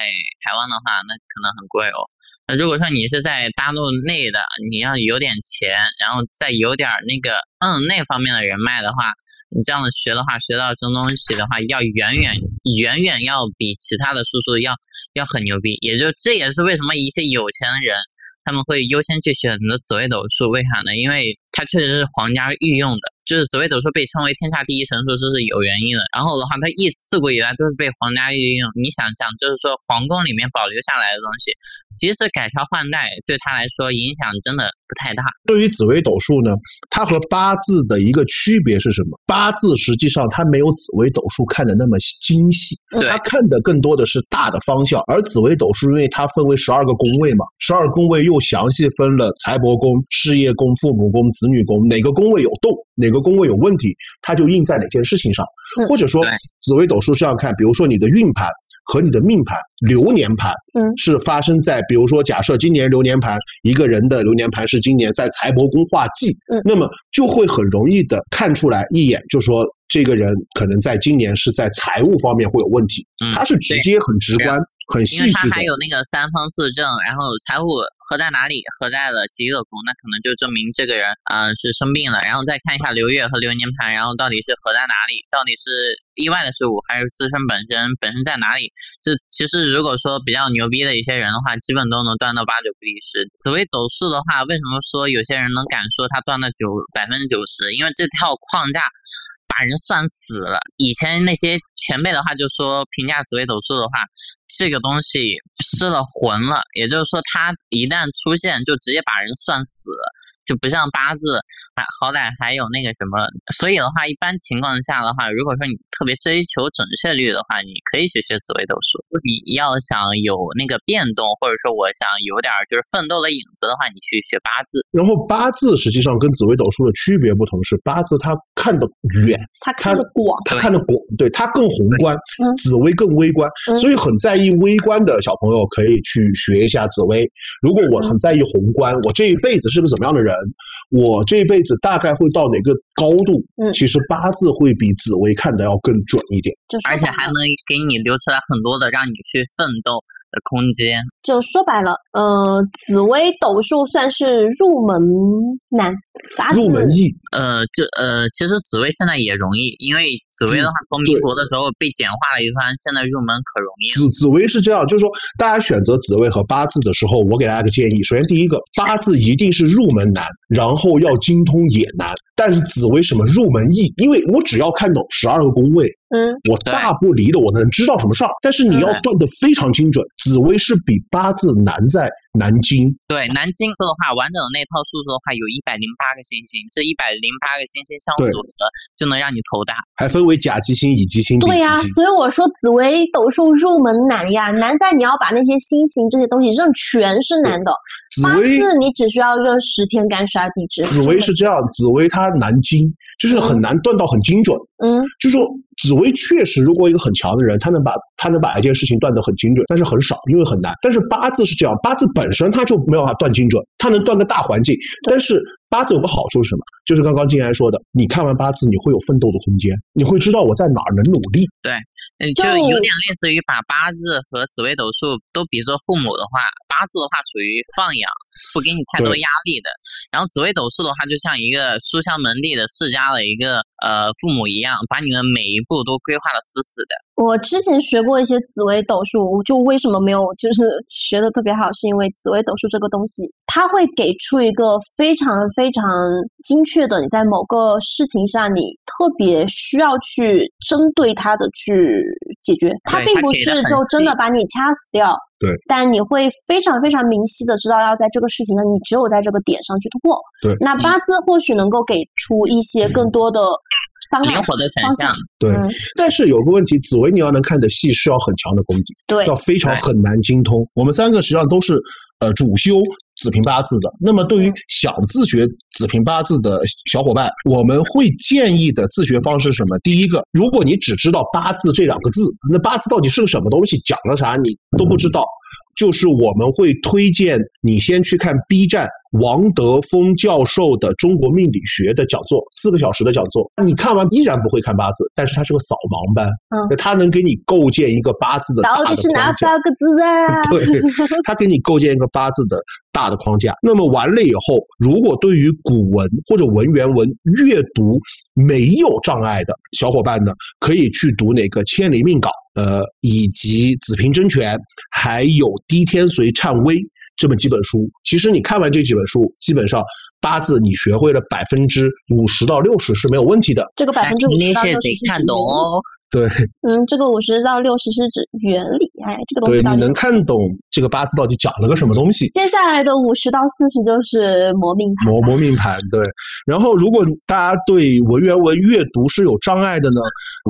台湾的话，那可能很贵哦。那如果说你是在大陆内的，你要有点钱，然后再有点儿那个嗯那方面的人脉的话，你这样子学的话，学到真东西的话，要远远远远要比其他的叔叔要要很牛逼。也就这也是为什么一些有钱人他们会优先去选择紫微斗数，为啥呢？因为它确实是皇家御用的，就是紫微斗数被称为天下第一神术，这是有原因的。然后的话，它一自古以来都是被皇家御用。你想想，就是说皇宫里面保留下来的东西，即使改朝换代，对他来说影响真的不太大。对于紫微斗数呢，它和八字的一个区别是什么？八字实际上它没有紫微斗数看的那么精细，它看的更多的是大的方向。而紫微斗数因为它分为十二个宫位嘛，十二宫位又详细分了财帛宫、事业宫、父母宫、子女宫，哪个宫位有动，哪个宫位有问题，它就印在哪件事情上。嗯或者说，紫微斗数是要看，比如说你的运盘。和你的命盘、流年盘，嗯是发生在，比如说，假设今年流年盘一个人的流年盘是今年在财帛宫化忌，嗯那么就会很容易的看出来一眼，就说这个人可能在今年是在财务方面会有问题，嗯，他是直接很直观、很细致的为它还。有那个三方四正，然后财务合在哪里，合在了极恶宫，那可能就证明这个人啊、呃是生病了。然后再看一下流月和流年盘，然后到底是合在哪里，到底是意外的事物还是自身本身本身在哪里？这其实如果说比较牛逼的一些人的话，基本都能断到八九不离十。紫薇斗数的话，为什么说有些人能敢说他断到九百分之九十？因为这套框架。把人算死了。以前那些前辈的话就说，评价紫微斗数的话，这个东西失了魂了，也就是说，它一旦出现，就直接把人算死了，就不像八字，还好歹还有那个什么。所以的话，一般情况下的话，如果说你特别追求准确率的话，你可以去学紫微斗数。你要想有那个变动，或者说我想有点就是奋斗的影子的话，你去学八字。然后八字实际上跟紫微斗数的区别不同是，八字它看得远，他看得广，他看得广，对他更宏观，嗯紫薇更微观，嗯所以很在意微观的小朋友可以去学一下紫薇。如果我很在意宏观，我这一辈子是个怎么样的人，我这一辈子大概会到哪个高度，嗯其实八字会比紫薇看的要更准一点。而且还能给你留出来很多的让你去奋斗的空间。就说白了，呃，紫薇斗数算是入门难，入门易，呃，就呃，其实紫薇现在也容易，因为紫薇的话，从民国的时候被简化了一番，现在入门可容易。紫紫薇是这样，就是说大家选择紫薇和八字的时候，我给大家个建议：首先第一个，八字一定是入门难，然后要精通也难。但是紫薇什么入门易？因为我只要看懂十二个宫位，嗯，我大不离的我能知道什么事儿。但是你要断的非常精准，紫薇是比八字难在难精。对，南京的话，完整的那套数字的话，有一百零八个星星，这一百零八个星星相对组合就能让你头大。还分为甲基星、乙基星、丙对呀。所以我说紫薇斗数入门难呀，难在你要把那些星星这些东西认全是难的，八紫薇字你只需要认十天干十二地支。紫薇是这样，紫薇它难精，就是很难断到很精准。嗯，就是说，紫薇确实，如果一个很强的人，他能把他能把一件事情断得很精准，但是很少，因为很难。但是八字是这样，八字本身它就没有办法断精准，它能断个大环境。但是八字有个好处是什么？就是刚刚静安说的，你看完八字，你会有奋斗的空间，你会知道我在哪儿能努力。嗯，就就有点类似于把八字和紫微斗数都比作父母的话，八字的话属于放养，不给你太多压力的。然后紫微斗数的话，就像一个书香门第的世家的一个呃父母一样，把你的每一步都规划的死死的。我之前学过一些紫微斗数，就为什么没有就是学的特别好，是因为紫微斗数这个东西，它会给出一个非常非常精确的，你在某个事情上你特别需要去针对它的去解决，它并不是就真的把你掐死掉。对，但你会非常非常明晰的知道，要在这个事情上，你只有在这个点上去突破。对那八字或许能够给出一些更多的方案灵活的方向。对，嗯但是有个问题，紫薇你要能看得细，是要很强的功底。对要非常很难精通。我们三个实际上都是呃主修子平八字的。那么对于想自学子平八字的小伙伴，我们会建议的自学方式是什么？第一个，如果你只知道八字这两个字，那八字到底是个什么东西，讲了啥你都不知道。就是我们会推荐你先去看 B 站王德峰教授的中国命理学的讲座，四个小时的讲座。你看完依然不会看八字，但是它是个扫盲班，嗯它能给你构建一个八字的大的到底是哪。八个字啊？对，他给你构建一个八字的大的框架。那么完了以后，如果对于古文或者文言文阅读没有障碍的小伙伴呢，可以去读那个《千里命稿》，呃，以及《子平真诠》，还有《滴天髓颤微》这么几本书。其实你看完这几本书，基本上八字你学会了百分之五十到六十是没有问题的。这个百分之五十到六十得看懂。哦。对嗯，这个五十到六十是指原理。哎，这个东，西对你能看懂这个八字到底讲了个什么东西。接下来的五十到四十就是磨命盘。磨磨命盘，对。然后，如果大家对文言文阅读是有障碍的呢，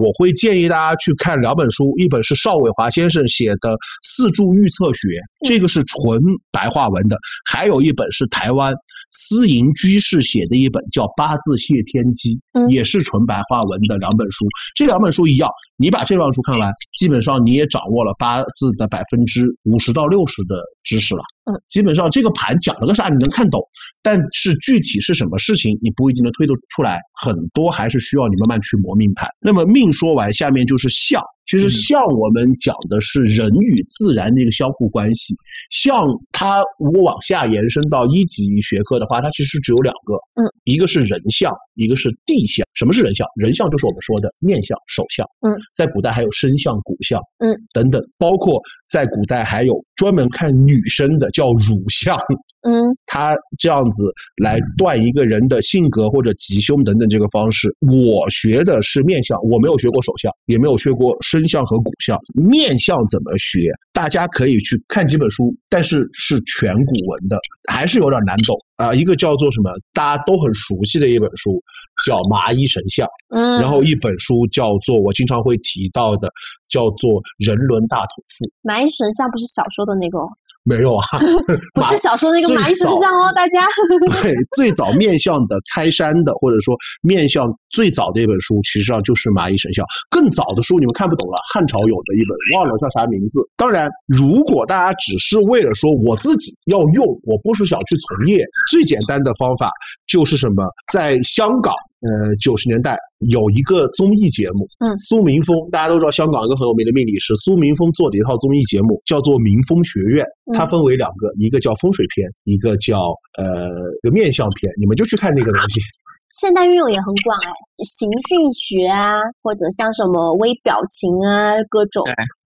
我会建议大家去看两本书，一本是邵伟华先生写的《四柱预测学》，这个是纯白话文的；还有一本是台湾思莹居士写的一本叫《八字谢天机》，嗯也是纯白话文的两本书。这两本书一样，你把这两本书看完，基本上你也掌握了八字的百分之五十到六十的知识了。嗯，基本上这个盘讲了个啥，你能看懂。但是具体是什么事情，你不一定能推得出来，很多还是需要你慢慢去磨命盘。那么命说完，下面就是相。其实嗯相我们讲的是人与自然的一个相互关系。相它如果往下延伸到一级学科的话，它其实只有两个，嗯，一个是人相，一个是地相。什么是人相？人相就是我们说的面相、手相，嗯，在古代还有身相、骨像，嗯，等等，包括在古代还有专门看女生的叫乳相，(laughs) 嗯他这样子来断一个人的性格或者吉凶等等这个方式。我学的是面相，我没有学过手相，也没有学过身相和骨相。面相怎么学？大家可以去看几本书，但是是全古文的，还是有点难懂啊、一个叫做什么，大家都很熟悉的一本书，叫《麻衣神相》。嗯，然后一本书叫做我经常会提到的，叫做《人伦大统赋》。买神像不是小说的那个哦，没有啊，(laughs) 不是小说那个蚂蚁神像哦，大家。(laughs) 对，最早面向的开山的，或者说面向最早的一本书，其实上就是蚂蚁神像。更早的书你们看不懂了，汉朝有的一本，忘了叫啥名字。当然，如果大家只是为了说我自己要用，我不是想去从业，最简单的方法就是什么，在香港。呃，九十年代有一个综艺节目，嗯，苏明峰，大家都知道香港一个很有名的命理师，苏明峰做的一套综艺节目叫做《民风学院》，它分为两个，一个叫风水篇，一个叫呃个面相篇，你们就去看那个东西。(laughs) 现代运用也很广哎，形性学啊，或者像什么微表情啊，各种。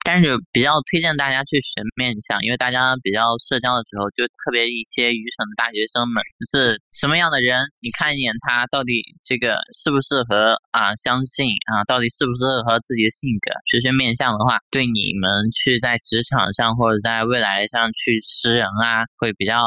但是比较推荐大家去学面相，因为大家比较社交的时候，就特别一些愚蠢的大学生们，就是什么样的人，你看一眼他到底这个适不适合啊相信啊，到底适不适合自己的性格。学学面相的话，对你们去在职场上或者在未来上去识人啊，会比较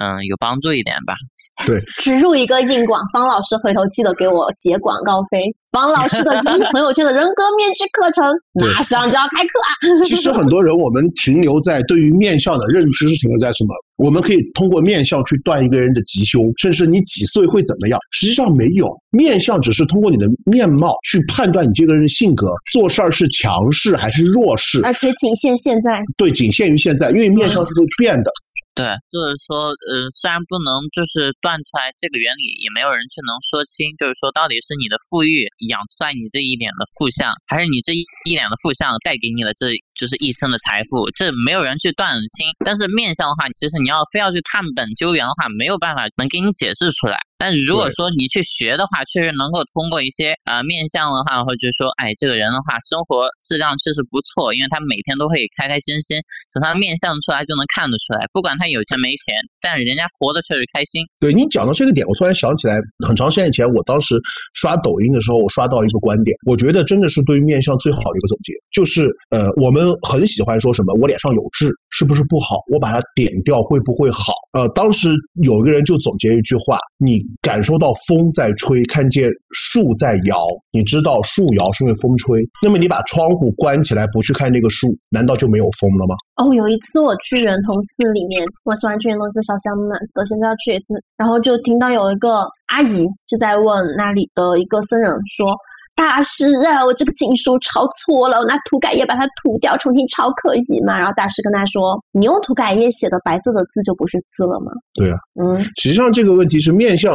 嗯有帮助一点吧。(laughs) 对，植入一个硬广，方老师回头记得给我结广告费。方老师的 (laughs) 朋友圈的人格面具课程马上就要开课啊！其实很多人我们停留在对于面相的认知是停留在什么？我们可以通过面相去断一个人的吉凶，甚至你几岁会怎么样？实际上没有，面相只是通过你的面貌去判断你这个人的性格，做事儿是强势还是弱势，而且仅限现在。对，仅限于现在，因为面相是会变的。对，就是说，呃，虽然不能就是断出来这个原理，也没有人去能说清，就是说到底是你的富裕养出来你这一点的负相，还是你这一一点的负相带给你的这就是一生的财富，这没有人去断清。但是面相的话，其实你要非要去探本究源的话，没有办法能给你解释出来。但是如果说你去学的话，确实能够通过一些呃面相的话，或者说，哎，这个人的话，生活质量确实不错，因为他每天都会开开心心，从他面相出来就能看得出来，不管他有钱没钱，但是人家活得确实开心。对你讲到这个点，我突然想起来，很长时间以前，我当时刷抖音的时候，我刷到一个观点，我觉得真的是对于面相最好的一个总结，就是呃，我们很喜欢说什么我脸上有痣是不是不好，我把它点掉会不会好？呃，当时有一个人就总结一句话，你。感受到风在吹，看见树在摇，你知道树摇是因为风吹。那么你把窗户关起来，不去看那个树，难道就没有风了吗？哦，有一次我去圆通寺里面，我喜欢去圆通寺烧香嘛，我现在要去一次，然后就听到有一个阿姨就在问那里的一个僧人说。大师啊，我这个经书抄错了，我拿涂改液把它涂掉，重新抄可以吗？然后大师跟他说：“你用涂改液写的白色的字就不是字了吗？”对啊，嗯，实际上这个问题是面相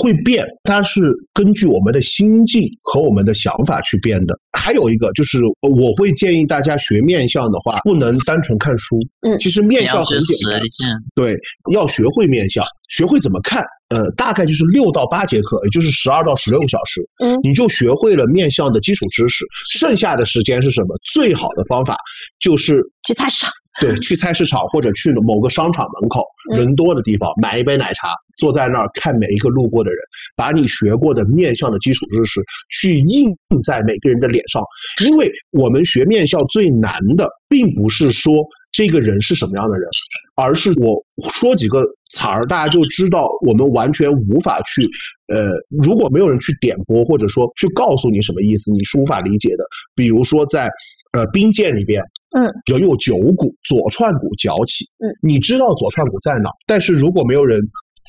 会变，它是根据我们的心境和我们的想法去变的。还有一个就是，我会建议大家学面相的话，不能单纯看书。嗯，其实面相很简单，对，要学会面相，学会怎么看。呃，大概就是六到八节课，也就是十二到十六个小时。嗯，你就学会了面相的基础知识，剩下的时间是什么？最好的方法就是去菜市场。对，(laughs) 去菜市场或者去某个商场门口人多的地方，买一杯奶茶，坐在那儿看每一个路过的人，把你学过的面相的基础知识去印在每个人的脸上。因为我们学面相最难的，并不是说这个人是什么样的人，而是我说几个词儿，大家就知道我们完全无法去，呃，如果没有人去点拨或者说去告诉你什么意思，你是无法理解的。比如说在。呃，兵谏里边，嗯，有有九股，左串股脚起，嗯，你知道左串股在哪，但是如果没有人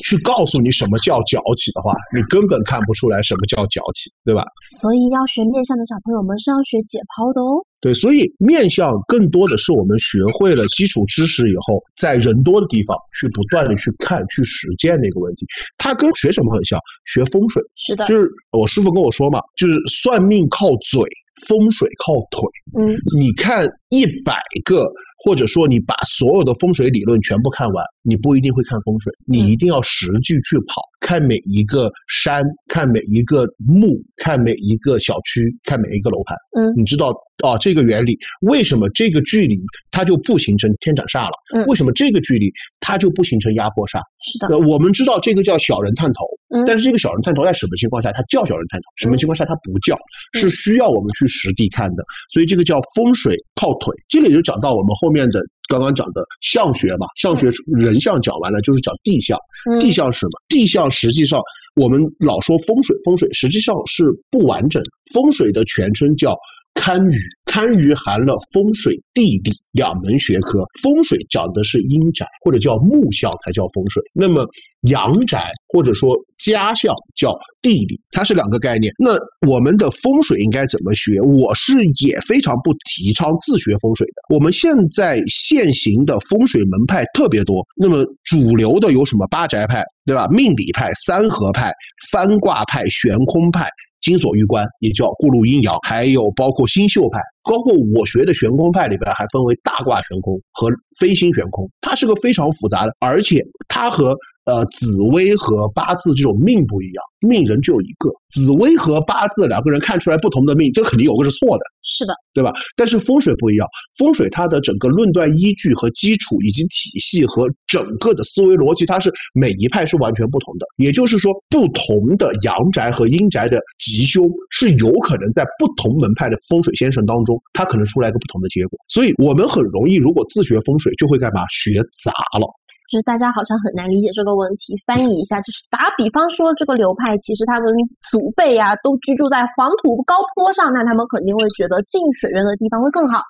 去告诉你什么叫脚起的话，你根本看不出来什么叫脚起，对吧？所以要学面相的小朋友们是要学解剖的哦。对，所以面相更多的是我们学会了基础知识以后，在人多的地方去不断的去看、去实践的一个问题。它跟学什么很像？学风水。是的，就是我师傅跟我说嘛，就是算命靠嘴。风水靠腿，嗯，你看一百个，或者说你把所有的风水理论全部看完，你不一定会看风水，你一定要实际去跑，看每一个山，看每一个墓，看每一个小区，看每一个楼盘，嗯，你知道。哦，这个原理为什么这个距离它就不形成天斩煞了？嗯，为什么这个距离它就不形成压迫煞？是的，我们知道这个叫小人探头，嗯，但是这个小人探头在什么情况下它叫小人探头？什么情况下它不叫？是需要我们去实地看的。所以这个叫风水靠腿，这个也就讲到我们后面的刚刚讲的相学嘛，相学人相讲完了就是讲地相，地相是什么？地相实际上我们老说风水，风水实际上是不完整的。风水的全称叫。堪舆，堪舆含了风水、地理两门学科。风水讲的是阴宅或者叫木相才叫风水，那么阳宅或者说家相叫地理，它是两个概念。那我们的风水应该怎么学？我是也非常不提倡自学风水的。我们现在现行的风水门派特别多，那么主流的有什么八宅派，对吧？命理派、三合派、翻卦派、悬空派。金锁玉关也叫过路阴阳，还有包括星宿派，包括我学的悬空派里边还分为大卦悬空和飞星悬空，它是个非常复杂的，而且它和。呃，紫薇和八字这种命不一样，命人只有一个。紫薇和八字两个人看出来不同的命，这肯定有个是错的，是的，对吧？但是风水不一样，风水它的整个论断依据和基础，以及体系和整个的思维逻辑，它是每一派是完全不同的。也就是说，不同的阳宅和阴宅的吉凶，是有可能在不同门派的风水先生当中，它可能出来一个不同的结果。所以我们很容易，如果自学风水，就会干嘛？学杂了。就是大家好像很难理解这个问题，翻译一下，就是打比方说，这个流派其实他们祖辈啊都居住在黄土高坡上，那他们肯定会觉得近水源的地方会更好。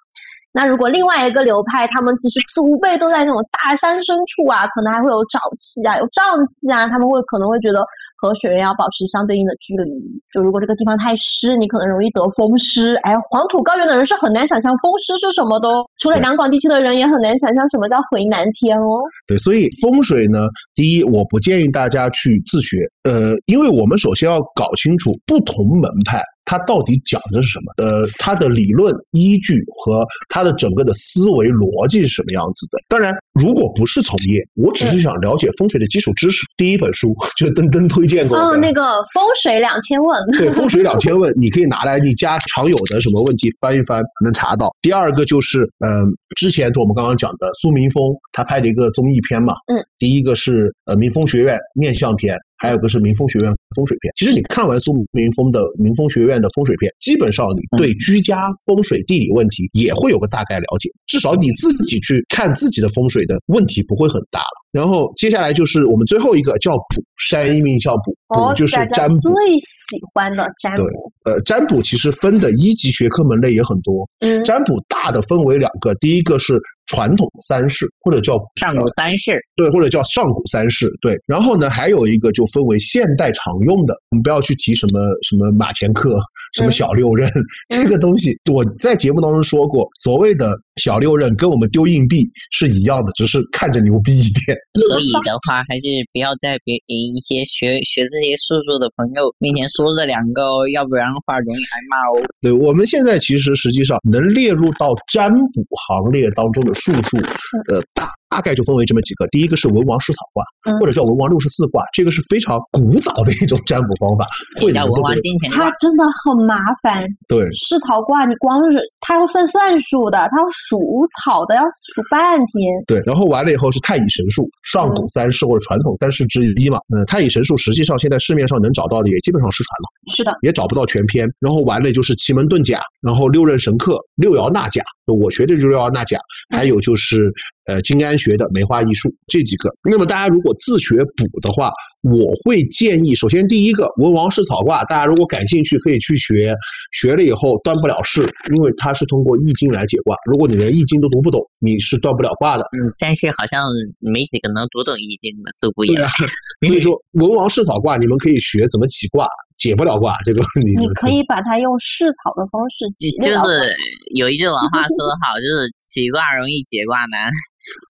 那如果另外一个流派，他们其实祖辈都在那种大山深处啊，可能还会有沼气啊，有瘴气啊，他们会可能会觉得。和水源要保持相对应的距离。就如果这个地方太湿，你可能容易得风湿。哎，黄土高原的人是很难想象风湿是什么的。除了两广地区的人，也很难想象什么叫回南天哦。对，所以风水呢，第一，我不建议大家去自学。呃，因为我们首先要搞清楚不同门派。它到底讲的是什么？呃，它的理论依据和它的整个的思维逻辑是什么样子的？当然，如果不是从业，我只是想了解风水的基础知识。第一本书就是登登推荐过的，哦，那个风水两千问。对，风水两千问，(laughs) 你可以拿来你家常有的什么问题翻一翻，能查到。第二个就是，嗯，之前我们刚刚讲的苏明峰，他拍了一个综艺片嘛，嗯，第一个是呃民风学院面相片。还有个是民风学院风水片。其实你看完苏明峰的民风学院的风水片，基本上你对居家风水地理问题也会有个大概了解。至少你自己去看自己的风水的问题不会很大了。然后接下来就是我们最后一个叫卜，山医命叫卜，卜就是占卜。最喜欢的占卜。呃，占卜其实分的一级学科门类也很多。嗯，占卜大的分为两个，第一个是。传统三式或者叫上古三式，对，或者叫上古三式，对。然后呢，还有一个就分为现代常用的，我们不要去提什么什么马前克、什么小六壬这个东西。我在节目当中说过，所谓的小六壬跟我们丢硬币是一样的，只是看着牛逼一点。(laughs) 所以的话，还是不要在别一些学学这些术数的朋友面前说这两个哦，要不然的话容易挨骂哦。对，我们现在其实实际上能列入到占卜行列当中的。数数，的，大。大概就分为这么几个，第一个是文王试草卦，或者叫文王六十四卦，这个是非常古早的一种占卜方法。会叫文王金钱它真的很麻烦。对，试草卦你光是它要算算数的，它要数草的，要数半天。对，然后完了以后是太乙神术，上古三式或者传统三式之一嘛。嗯，太乙神术实际上现在市面上能找到的也基本上失传了。是的，也找不到全篇。然后完了就是奇门遁甲，然后六壬神克、六爻纳甲，我学的就是六爻纳甲，还有就是呃金安。学的梅花易数这几个，那么大家如果自学补的话，我会建议，首先第一个文王试草卦，大家如果感兴趣可以去学，学了以后断不了事，因为它是通过易经来解卦。如果你连易经都读不懂，你是断不了卦的。嗯，但是好像没几个能读懂易经的，自古以来。(laughs) 所以说文王试草卦，你们可以学怎么起卦，解不了卦这个问题。你可以把它用试草的方式解。就是有一句老话说得好，就是起卦容易解卦难。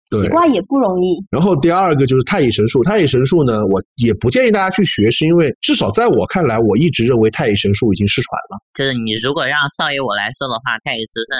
起卦也不容易。然后第二个就是太乙神术，太乙神术呢，我也不建议大家去学，是因为至少在我看来，我一直认为太乙神术已经失传了。就是你如果让少爷我来说的话，太乙神术，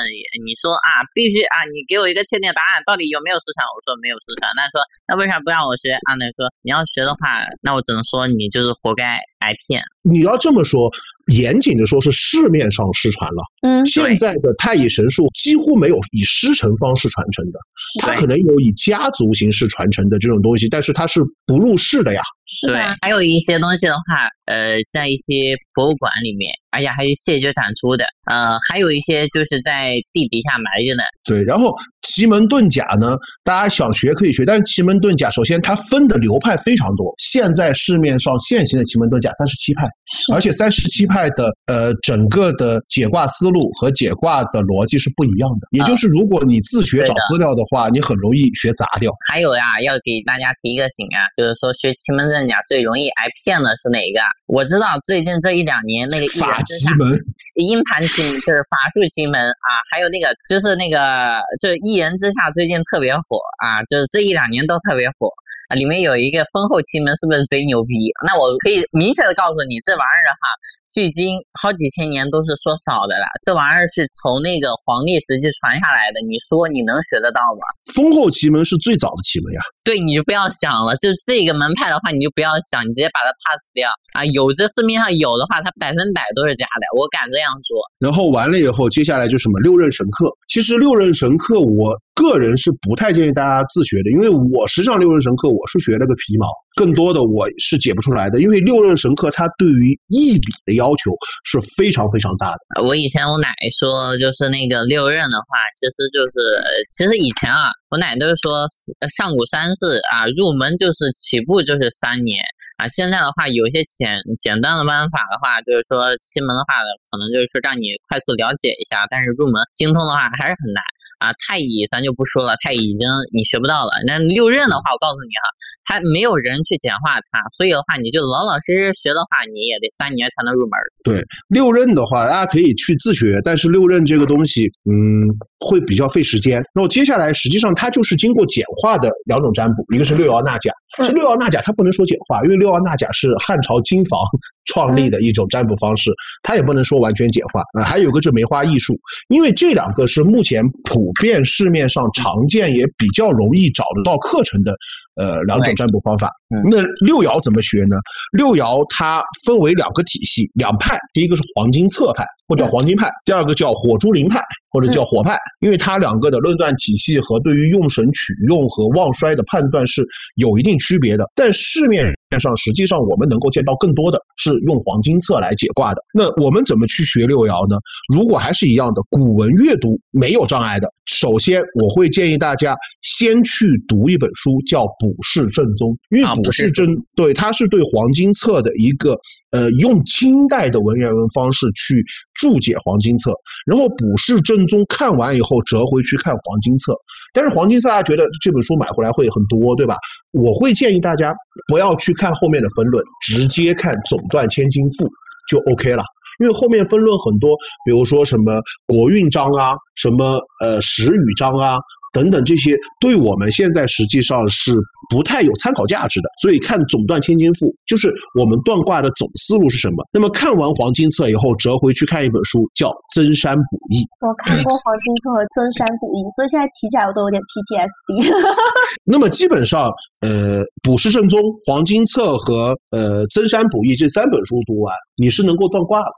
你说啊，必须啊，你给我一个确定答案，到底有没有失传？我说没有失传。那说那为啥不让我学？啊，那说你要学的话，那我只能说你就是活该挨骗。你要这么说。严谨的说，是市面上失传了。嗯，现在的太乙神术几乎没有以师承方式传承的，它可能有以家族形式传承的这种东西，但是它是不入世的呀。是的，还有一些东西的话，呃，在一些博物馆里面，而且还是谢绝展出的。呃，还有一些就是在地底下埋着呢。对，然后奇门遁甲呢，大家想学可以学，但是奇门遁甲首先它分的流派非常多。现在市面上现行的奇门遁甲三十七派，而且三十七派的呃整个的解卦思路和解卦的逻辑是不一样的。也就是如果你自学找资料的话，你很容易学砸掉。还有呀，要给大家提一个醒啊，就是说学奇门遁甲最容易挨骗的是哪一个？我知道最近这一两年那个法奇门。阴盘奇就是法术奇门啊，还有那个就是那个就是一人之下最近特别火啊，就是这一两年都特别火啊。里面有一个丰厚奇门，是不是贼牛逼？那我可以明确的告诉你，这玩意儿哈。距今好几千年都是说少的了，这玩意儿是从那个黄帝时期传下来的，你说你能学得到吗？封后奇门是最早的奇门呀。对，你就不要想了，就这个门派的话，你就不要想，你直接把它 pass 掉啊。有这市面上有的话，它百分百都是假的，我敢这样说。然后完了以后，接下来就什么六壬神课。其实六壬神课，我个人是不太建议大家自学的，因为我实际上六壬神课我是学了个皮毛。更多的我是解不出来的，因为六壬神课它对于义理的要求是非常非常大的。我以前我奶说，就是那个六壬的话，其实就是其实以前啊，我奶都是说上古三世啊，入门就是起步就是三年。啊，现在的话有一些简简单的办法的话，就是说七门的话，可能就是说让你快速了解一下，但是入门精通的话还是很难啊。太乙咱就不说了，太乙已经你学不到了。那六壬的话，我告诉你哈，它没有人去简化它，所以的话你就老老实实学的话，你也得三年才能入门。对，六壬的话，大家可以去自学，但是六壬这个东西，嗯，会比较费时间。那么接下来实际上它就是经过简化的两种占卜，一个是六爻纳甲。是六爻纳甲，它不能说简化，因为六爻纳甲是汉朝金房创立的一种占卜方式，它也不能说完全简化啊。还有个是梅花易数，因为这两个是目前普遍市面上常见也比较容易找得到课程的呃两种占卜方法。那六爻怎么学呢？六爻它分为两个体系、两派，第一个是黄金策派，或者黄金派；第二个叫火珠林派，或者叫火派。因为它两个的论断体系和对于用神取用和旺衰的判断是有一定区别的。但市面上实际上我们能够见到更多的是用黄金册来解卦的。那我们怎么去学六爻呢？如果还是一样的，古文阅读没有障碍的。首先，我会建议大家先去读一本书，叫《卜筮正宗》，因为《卜筮正》对它是对黄金册的一个呃用清代的文言文方式去注解黄金册，然后《卜释正宗》看完以后折回去看黄金册。但是黄金册大家觉得这本书买回来会很多，对吧？我会建议大家不要去看后面的分论，直接看总断千金赋就 OK 了。因为后面分论很多，比如说什么国运章啊，什么呃时语章啊。等等，这些对我们现在实际上是不太有参考价值的。所以看总断千金赋，就是我们断卦的总思路是什么。那么看完黄金册以后，折回去看一本书，叫《增山补益》。我看过黄金册和《增山补益》，所以现在提起来我都有点 PTSD。(laughs) 那么基本上，呃，《卜筮正宗》、黄金册和呃《增山补益》这三本书读完，你是能够断卦了。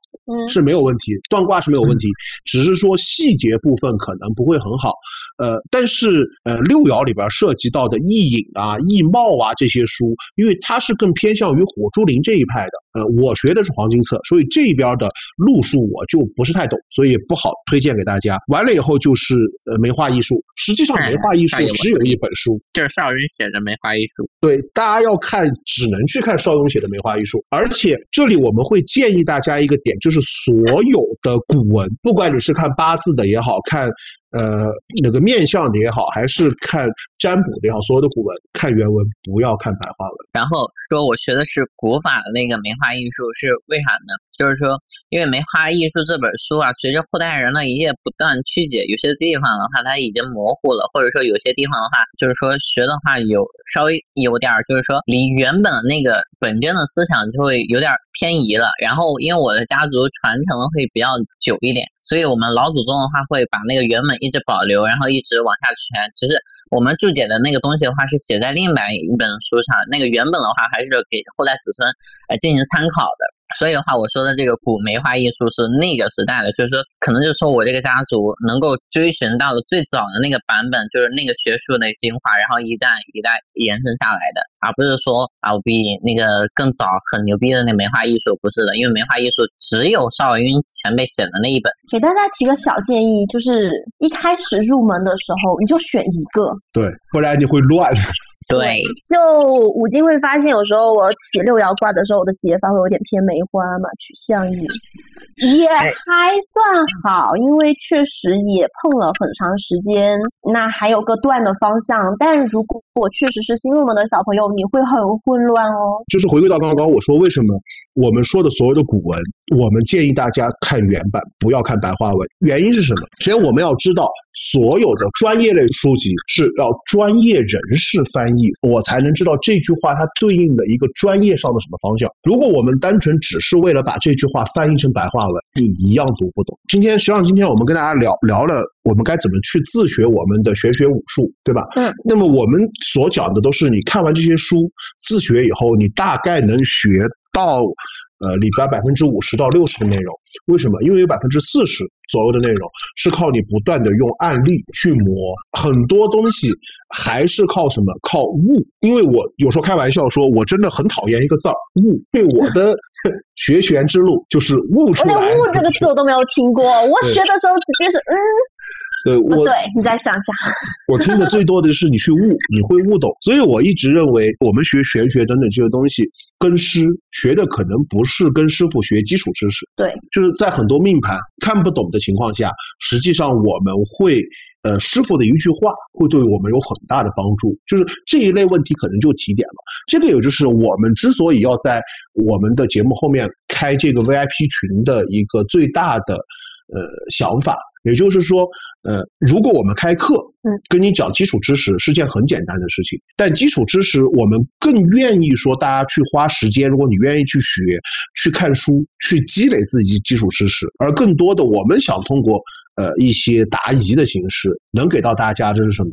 是没有问题，断卦是没有问题，只是说细节部分可能不会很好。呃，但是呃六爻里边涉及到的易隐啊、易貌啊这些书，因为它是更偏向于火珠灵这一派的。呃，我学的是黄金册，所以这边的路数我就不是太懂，所以不好推荐给大家。完了以后就是呃梅花易数，实际上梅花易数只有一本书，就是邵雍写的梅花易数。对，大家要看只能去看邵雍写的梅花易数，而且这里我们会建议大家一个点，就是所有的古文，不管你是看八字的也好看。呃，那个面相的也好，还是看占卜的也好，所有的古文看原文，不要看白话文。然后说我学的是古法的那个梅花画艺术，是为啥呢？就是说，因为《梅花艺术》这本书啊，随着后代人的一夜不断曲解，有些地方的话它已经模糊了，或者说有些地方的话，就是说学的话有稍微有点，就是说离原本那个本真的思想就会有点偏移了。然后因为我的家族传承的会比较久一点。所以，我们老祖宗的话会把那个原本一直保留，然后一直往下传。只是我们注解的那个东西的话，是写在另外一本书上，那个原本的话还是给后代子孙呃进行参考的。所以的话，我说的这个古梅花艺术是那个时代的，就是说，可能就是说我这个家族能够追寻到的最早的那个版本，就是那个学术的精华，然后一代一代延伸下来的，而不是说啊，我比那个更早很牛逼的那梅花艺术不是的，因为梅花艺术只有邵云前辈写的那一本。给大家提个小建议，就是一开始入门的时候，你就选一个，对，不然你会乱。对，就五金会发现，有时候我起六爻卦的时候，我的解法会有点偏梅花嘛，取向意，也还算好，因为确实也碰了很长时间。那还有个断的方向，但如果我确实是新入门的小朋友，你会很混乱哦。就是回归到刚刚我说，为什么我们说的所有的古文，我们建议大家看原版，不要看白话文。原因是什么？首先我们要知道，所有的专业类书籍是要专业人士翻译，我才能知道这句话它对应的一个专业上的什么方向。如果我们单纯只是为了把这句话翻译成白话文，你一样读不懂。今天实际上，今天我们跟大家聊聊了，我们该怎么去自学我们的玄学武术，对吧？嗯。那么我们所讲的都是你看完这些书自学以后，你大概能学到呃里边百分之五十到六十的内容。为什么？因为有百分之四十左右的内容是靠你不断的用案例去磨，很多东西还是靠什么？靠悟。因为我有时候开玩笑说，我真的很讨厌一个字儿“悟”，对我的 (laughs) 学玄之路就是悟出我来。连“悟”这个字我都没有听过，我学的时候直接是嗯，对我不对，你再想想。(laughs) 我听的最多的是你去悟，你会悟懂。所以我一直认为，我们学玄学等等这些东西，跟师学的可能不是跟师傅学基础知识，对，就是在很多命盘看不懂的情况下，实际上我们会。呃，师傅的一句话会对我们有很大的帮助，就是这一类问题可能就提点了。这个也就是我们之所以要在我们的节目后面开这个 VIP 群的一个最大的呃想法。也就是说，呃，如果我们开课，嗯，跟你讲基础知识是件很简单的事情，但基础知识我们更愿意说大家去花时间，如果你愿意去学、去看书、去积累自己基础知识，而更多的我们想通过呃一些答疑的形式，能给到大家的是什么？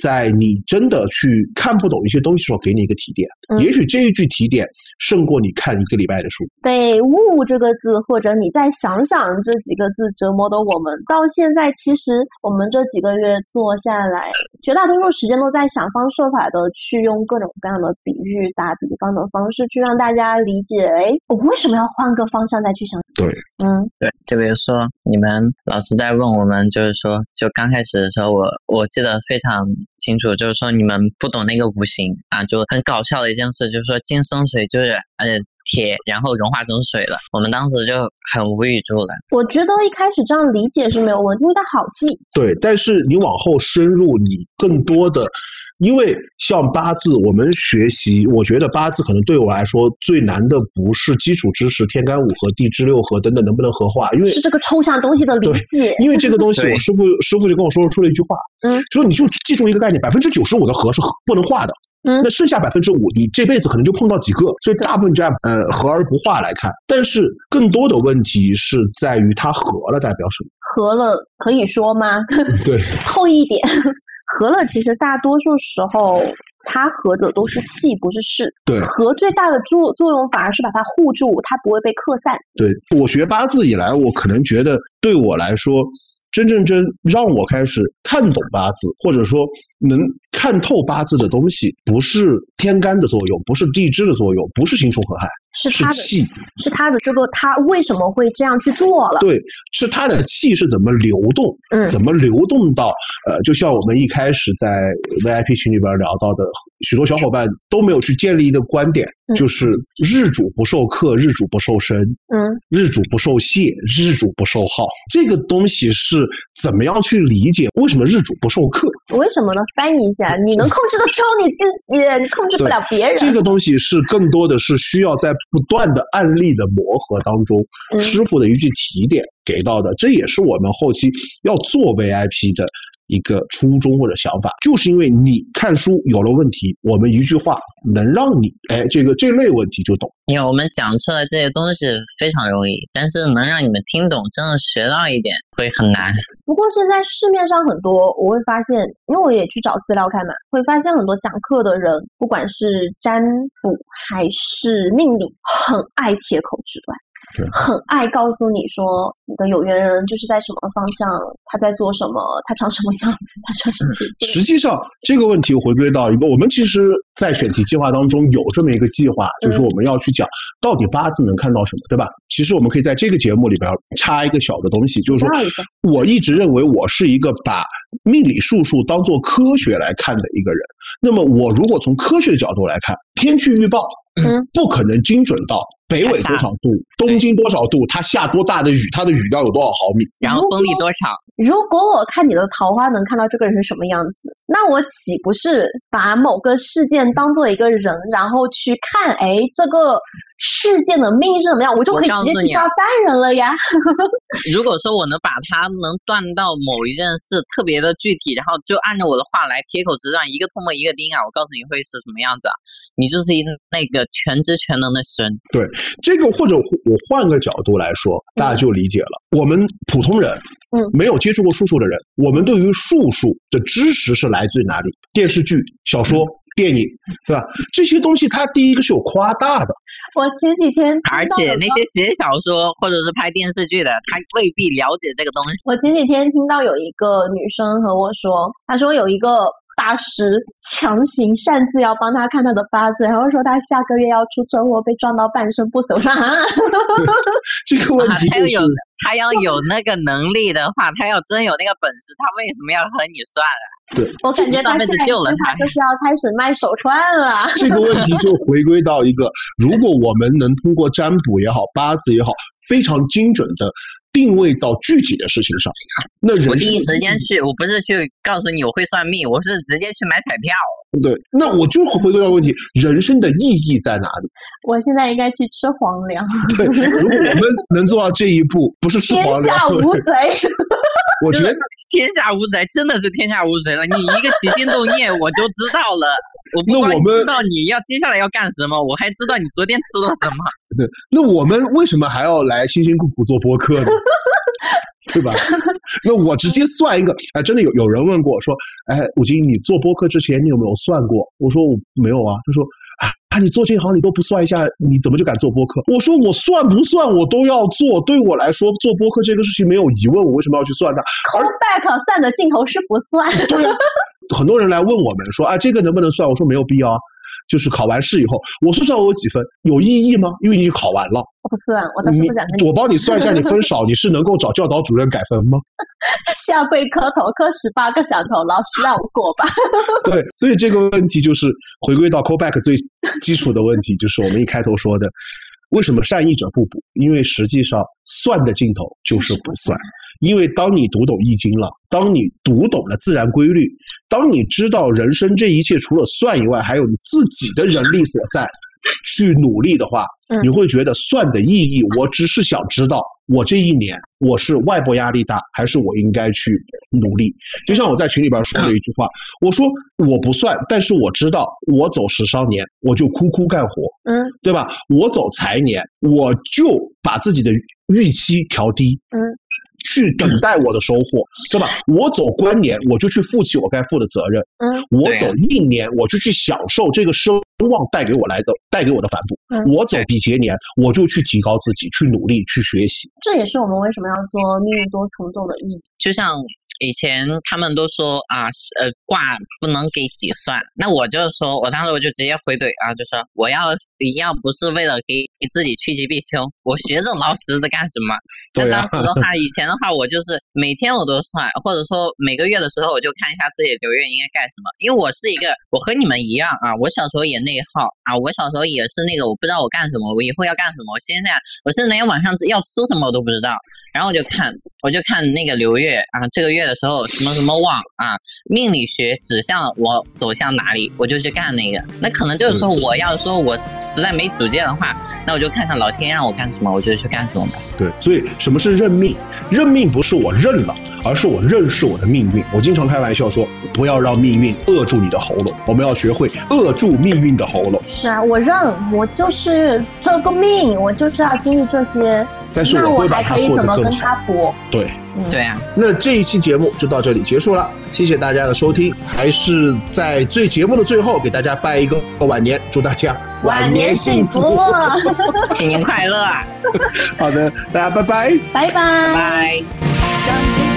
在你真的去看不懂一些东西的时候，给你一个提点，嗯也许这一句提点胜过你看一个礼拜的书。被“悟”这个字，或者你再想想这几个字折磨的我们，到现在其实我们这几个月做下来，绝大多数时间都在想方设法的去用各种各样的比喻、打比方的方式去让大家理解，哎，我为什么要换个方向再去想？对，嗯，对，就比如说你们老师在问我们，就是说，就刚开始的时候，我我记得非常清楚，就是说你们不懂那个五行啊，就很搞笑的一件事，就是说金生水就是呃铁，然后融化成水了，我们当时就很无语住了。我觉得一开始这样理解是没有问题，因为它好记。对，但是你往后深入，你更多的，因为像八字，我们学习，我觉得八字可能对我来说最难的不是基础知识，天干五合、地支六合等等能不能合化，因为是这个抽象东西的理解。因为这个东西，(laughs) 我师傅师傅就跟我说出了一句话，嗯，说你就记住一个概念，百分之九十五的合是不能化的，嗯那剩下百分之五，你这辈子可能就碰到几个，所以大部分就按呃合而不化来看，但是更多的问题是在于它合了代表什么？合了可以说吗？对，(laughs) 后一点，合了其实大多数时候它合的都是气，不是势。对合最大的作作用反而是把它护住，它不会被克散。对我学八字以来，我可能觉得对我来说，真正真让我开始看懂八字，或者说能看透八字的东西，不是天干的作用，不是地支的作用，不是刑冲合害，是他的，是气。是他的这个，他为什么会这样去做了？对，是他的气是怎么流动，嗯怎么流动到呃，就像我们一开始在 VIP 群里边聊到的，许多小伙伴都没有去建立一个观点，嗯就是日主不受克，日主不受身，嗯，日主不受泄，日主不受耗。这个东西是怎么样去理解？为什么日主不受克？为什么呢？翻译一下，你能控制的只有你自己，你控制不了别人。这个东西是更多的是需要在不断的案例的磨合当中，嗯师傅的一句提点。给到的，这也是我们后期要做 VIP 的一个初衷或者想法，就是因为你看书有了问题，我们一句话能让你哎这个这类问题就懂。因为我们讲出来这些东西非常容易，但是能让你们听懂，真的学到一点会很难。不过现在市面上很多，我会发现，因为我也去找资料看嘛，会发现很多讲课的人，不管是占卜还是命理，很爱铁口直断。很爱告诉你说，你的有缘人就是在什么方向，他在做什么，他长什么样子，他穿什么。实际上，这个问题回归到一个，我们其实，在选题计划当中有这么一个计划，就是我们要去讲到底八字能看到什么，对吧？其实我们可以在这个节目里边插一个小的东西，就是说，我一直认为我是一个把命理术数当做科学来看的一个人。那么，我如果从科学的角度来看，天气预报。嗯，不可能精准到北纬多少度，东经多少度，它下多大的雨，它的雨量有多少毫米，然后风力多少。如果我看你的桃花能看到这个人是什么样子，那我岂不是把某个事件当做一个人，然后去看？哎，这个。事件的命运是怎么样，我就可以直接去杀单人了呀。(laughs) 如果说我能把它能断到某一件事特别的具体，然后就按照我的话来铁口直断，一个唾沫一个钉啊，我告诉你会是什么样子啊？你就是一那个全知全能的神。对这个，或者我换个角度来说，大家就理解了。我们普通人，嗯，没有接触过术数的人，我们对于术数的知识是来自于哪里？电视剧、小说。电影对吧？这些东西它第一个是有夸大的。我前几天，而且那些写小说或者是拍电视剧的，他未必了解这个东西。我前几天听到有一个女生和我说，她说有一个大师强行擅自要帮他看他的八字，然后说他下个月要出车祸，被撞到半身不遂。我说啊，这个问题就是。他要有那个能力的话，他要真有那个本事，他为什么要和你算啊？对，我感觉他现在就是要开始卖手串了。这个问题就回归到一个，如果我们能通过占卜也好，八字也好，非常精准的定位到具体的事情上，那人我第一时间去，我不是去告诉你我会算命，我是直接去买彩票。对，那我就回归到问题，人生的意义在哪里？(laughs) 我现在应该去吃皇粮。对，如果我们能做到这一步，不是吃黄粮。天下无贼。我觉得天下无贼真的是天下无贼了。你一个起心动念，我就知道了。我不光知道你要接下来要干什么，我还知道你昨天吃了什么。(laughs) 对，那我们为什么还要来辛辛苦苦做播客呢？(laughs) 对吧？(laughs) 那我直接算一个，哎，真的有有人问过说，哎，武金，你做播客之前你有没有算过？我说我没有啊。他说啊，你做这行你都不算一下，你怎么就敢做播客？我说我算不算我都要做。对我来说，做播客这个事情没有疑问，我为什么要去算它？Call back 算的镜头是不算。对啊，很多人来问我们说，啊，这个能不能算？我说没有必要。就是考完试以后，我算算我有几分，有意义吗？因为你考完了。我不算，我倒是不想跟你。我帮你算一下，你分少，你是能够找教导主任改分吗？(laughs) 下跪磕头，磕十八个响头，老师让我过吧。(laughs) 对，所以这个问题就是回归到 callback 最基础的问题，就是我们一开头说的，为什么善意者不补？因为实际上算的尽头就是不算。因为当你读懂易经了，当你读懂了自然规律，当你知道人生这一切除了算以外，还有你自己的人力所在，去努力的话，你会觉得算的意义。我只是想知道，我这一年我是外部压力大，还是我应该去努力？就像我在群里边说的一句话，我说我不算，但是我知道，我走时尚年，我就哭哭干活，嗯，对吧？我走财年，我就把自己的预期调低，嗯。去等待我的收获，对吧？我走关年，我就去负起我该负的责任。嗯，我走一年，我就去享受这个声望带给我来的、带给我的反哺。嗯，我走比劫年，我就去提高自己，去努力，去学习。这也是我们为什么要做命运多重奏的意义。就像。以前他们都说啊，呃，卦不能给己算。那我就说，我当时我就直接回怼啊，就说我要要不是为了给自己趋吉避凶，我学这老师在干什么？那当时的话，以前的话，我就是每天我都算，或者说每个月的时候，我就看一下自己流月应该干什么。因为我是一个，我和你们一样啊，我小时候也内耗啊，我小时候也是那个，我不知道我干什么，我以后要干什么，我现在我甚至连晚上要吃什么我都不知道。然后我就看，我就看那个刘月啊，这个月的时候什么什么旺啊，命理学指向我走向哪里，我就去干那个。那可能就是说，我要说我实在没主见的话，那我就看看老天让我干什么，我就去干什么吧。对，所以什么是认命？认命不是我认了，而是我认识我的命运。我经常开玩笑说，不要让命运扼住你的喉咙，我们要学会扼住命运的喉咙。是啊，我认，我就是这个命，我就是要经历这些。但是我会把它过得更好。对，对啊。那这一期节目就到这里结束了，谢谢大家的收听。还是在最节目的最后给大家拜一个晚年，祝大家晚年幸福，(laughs) 新年快乐。好的，大家拜拜，拜拜，拜。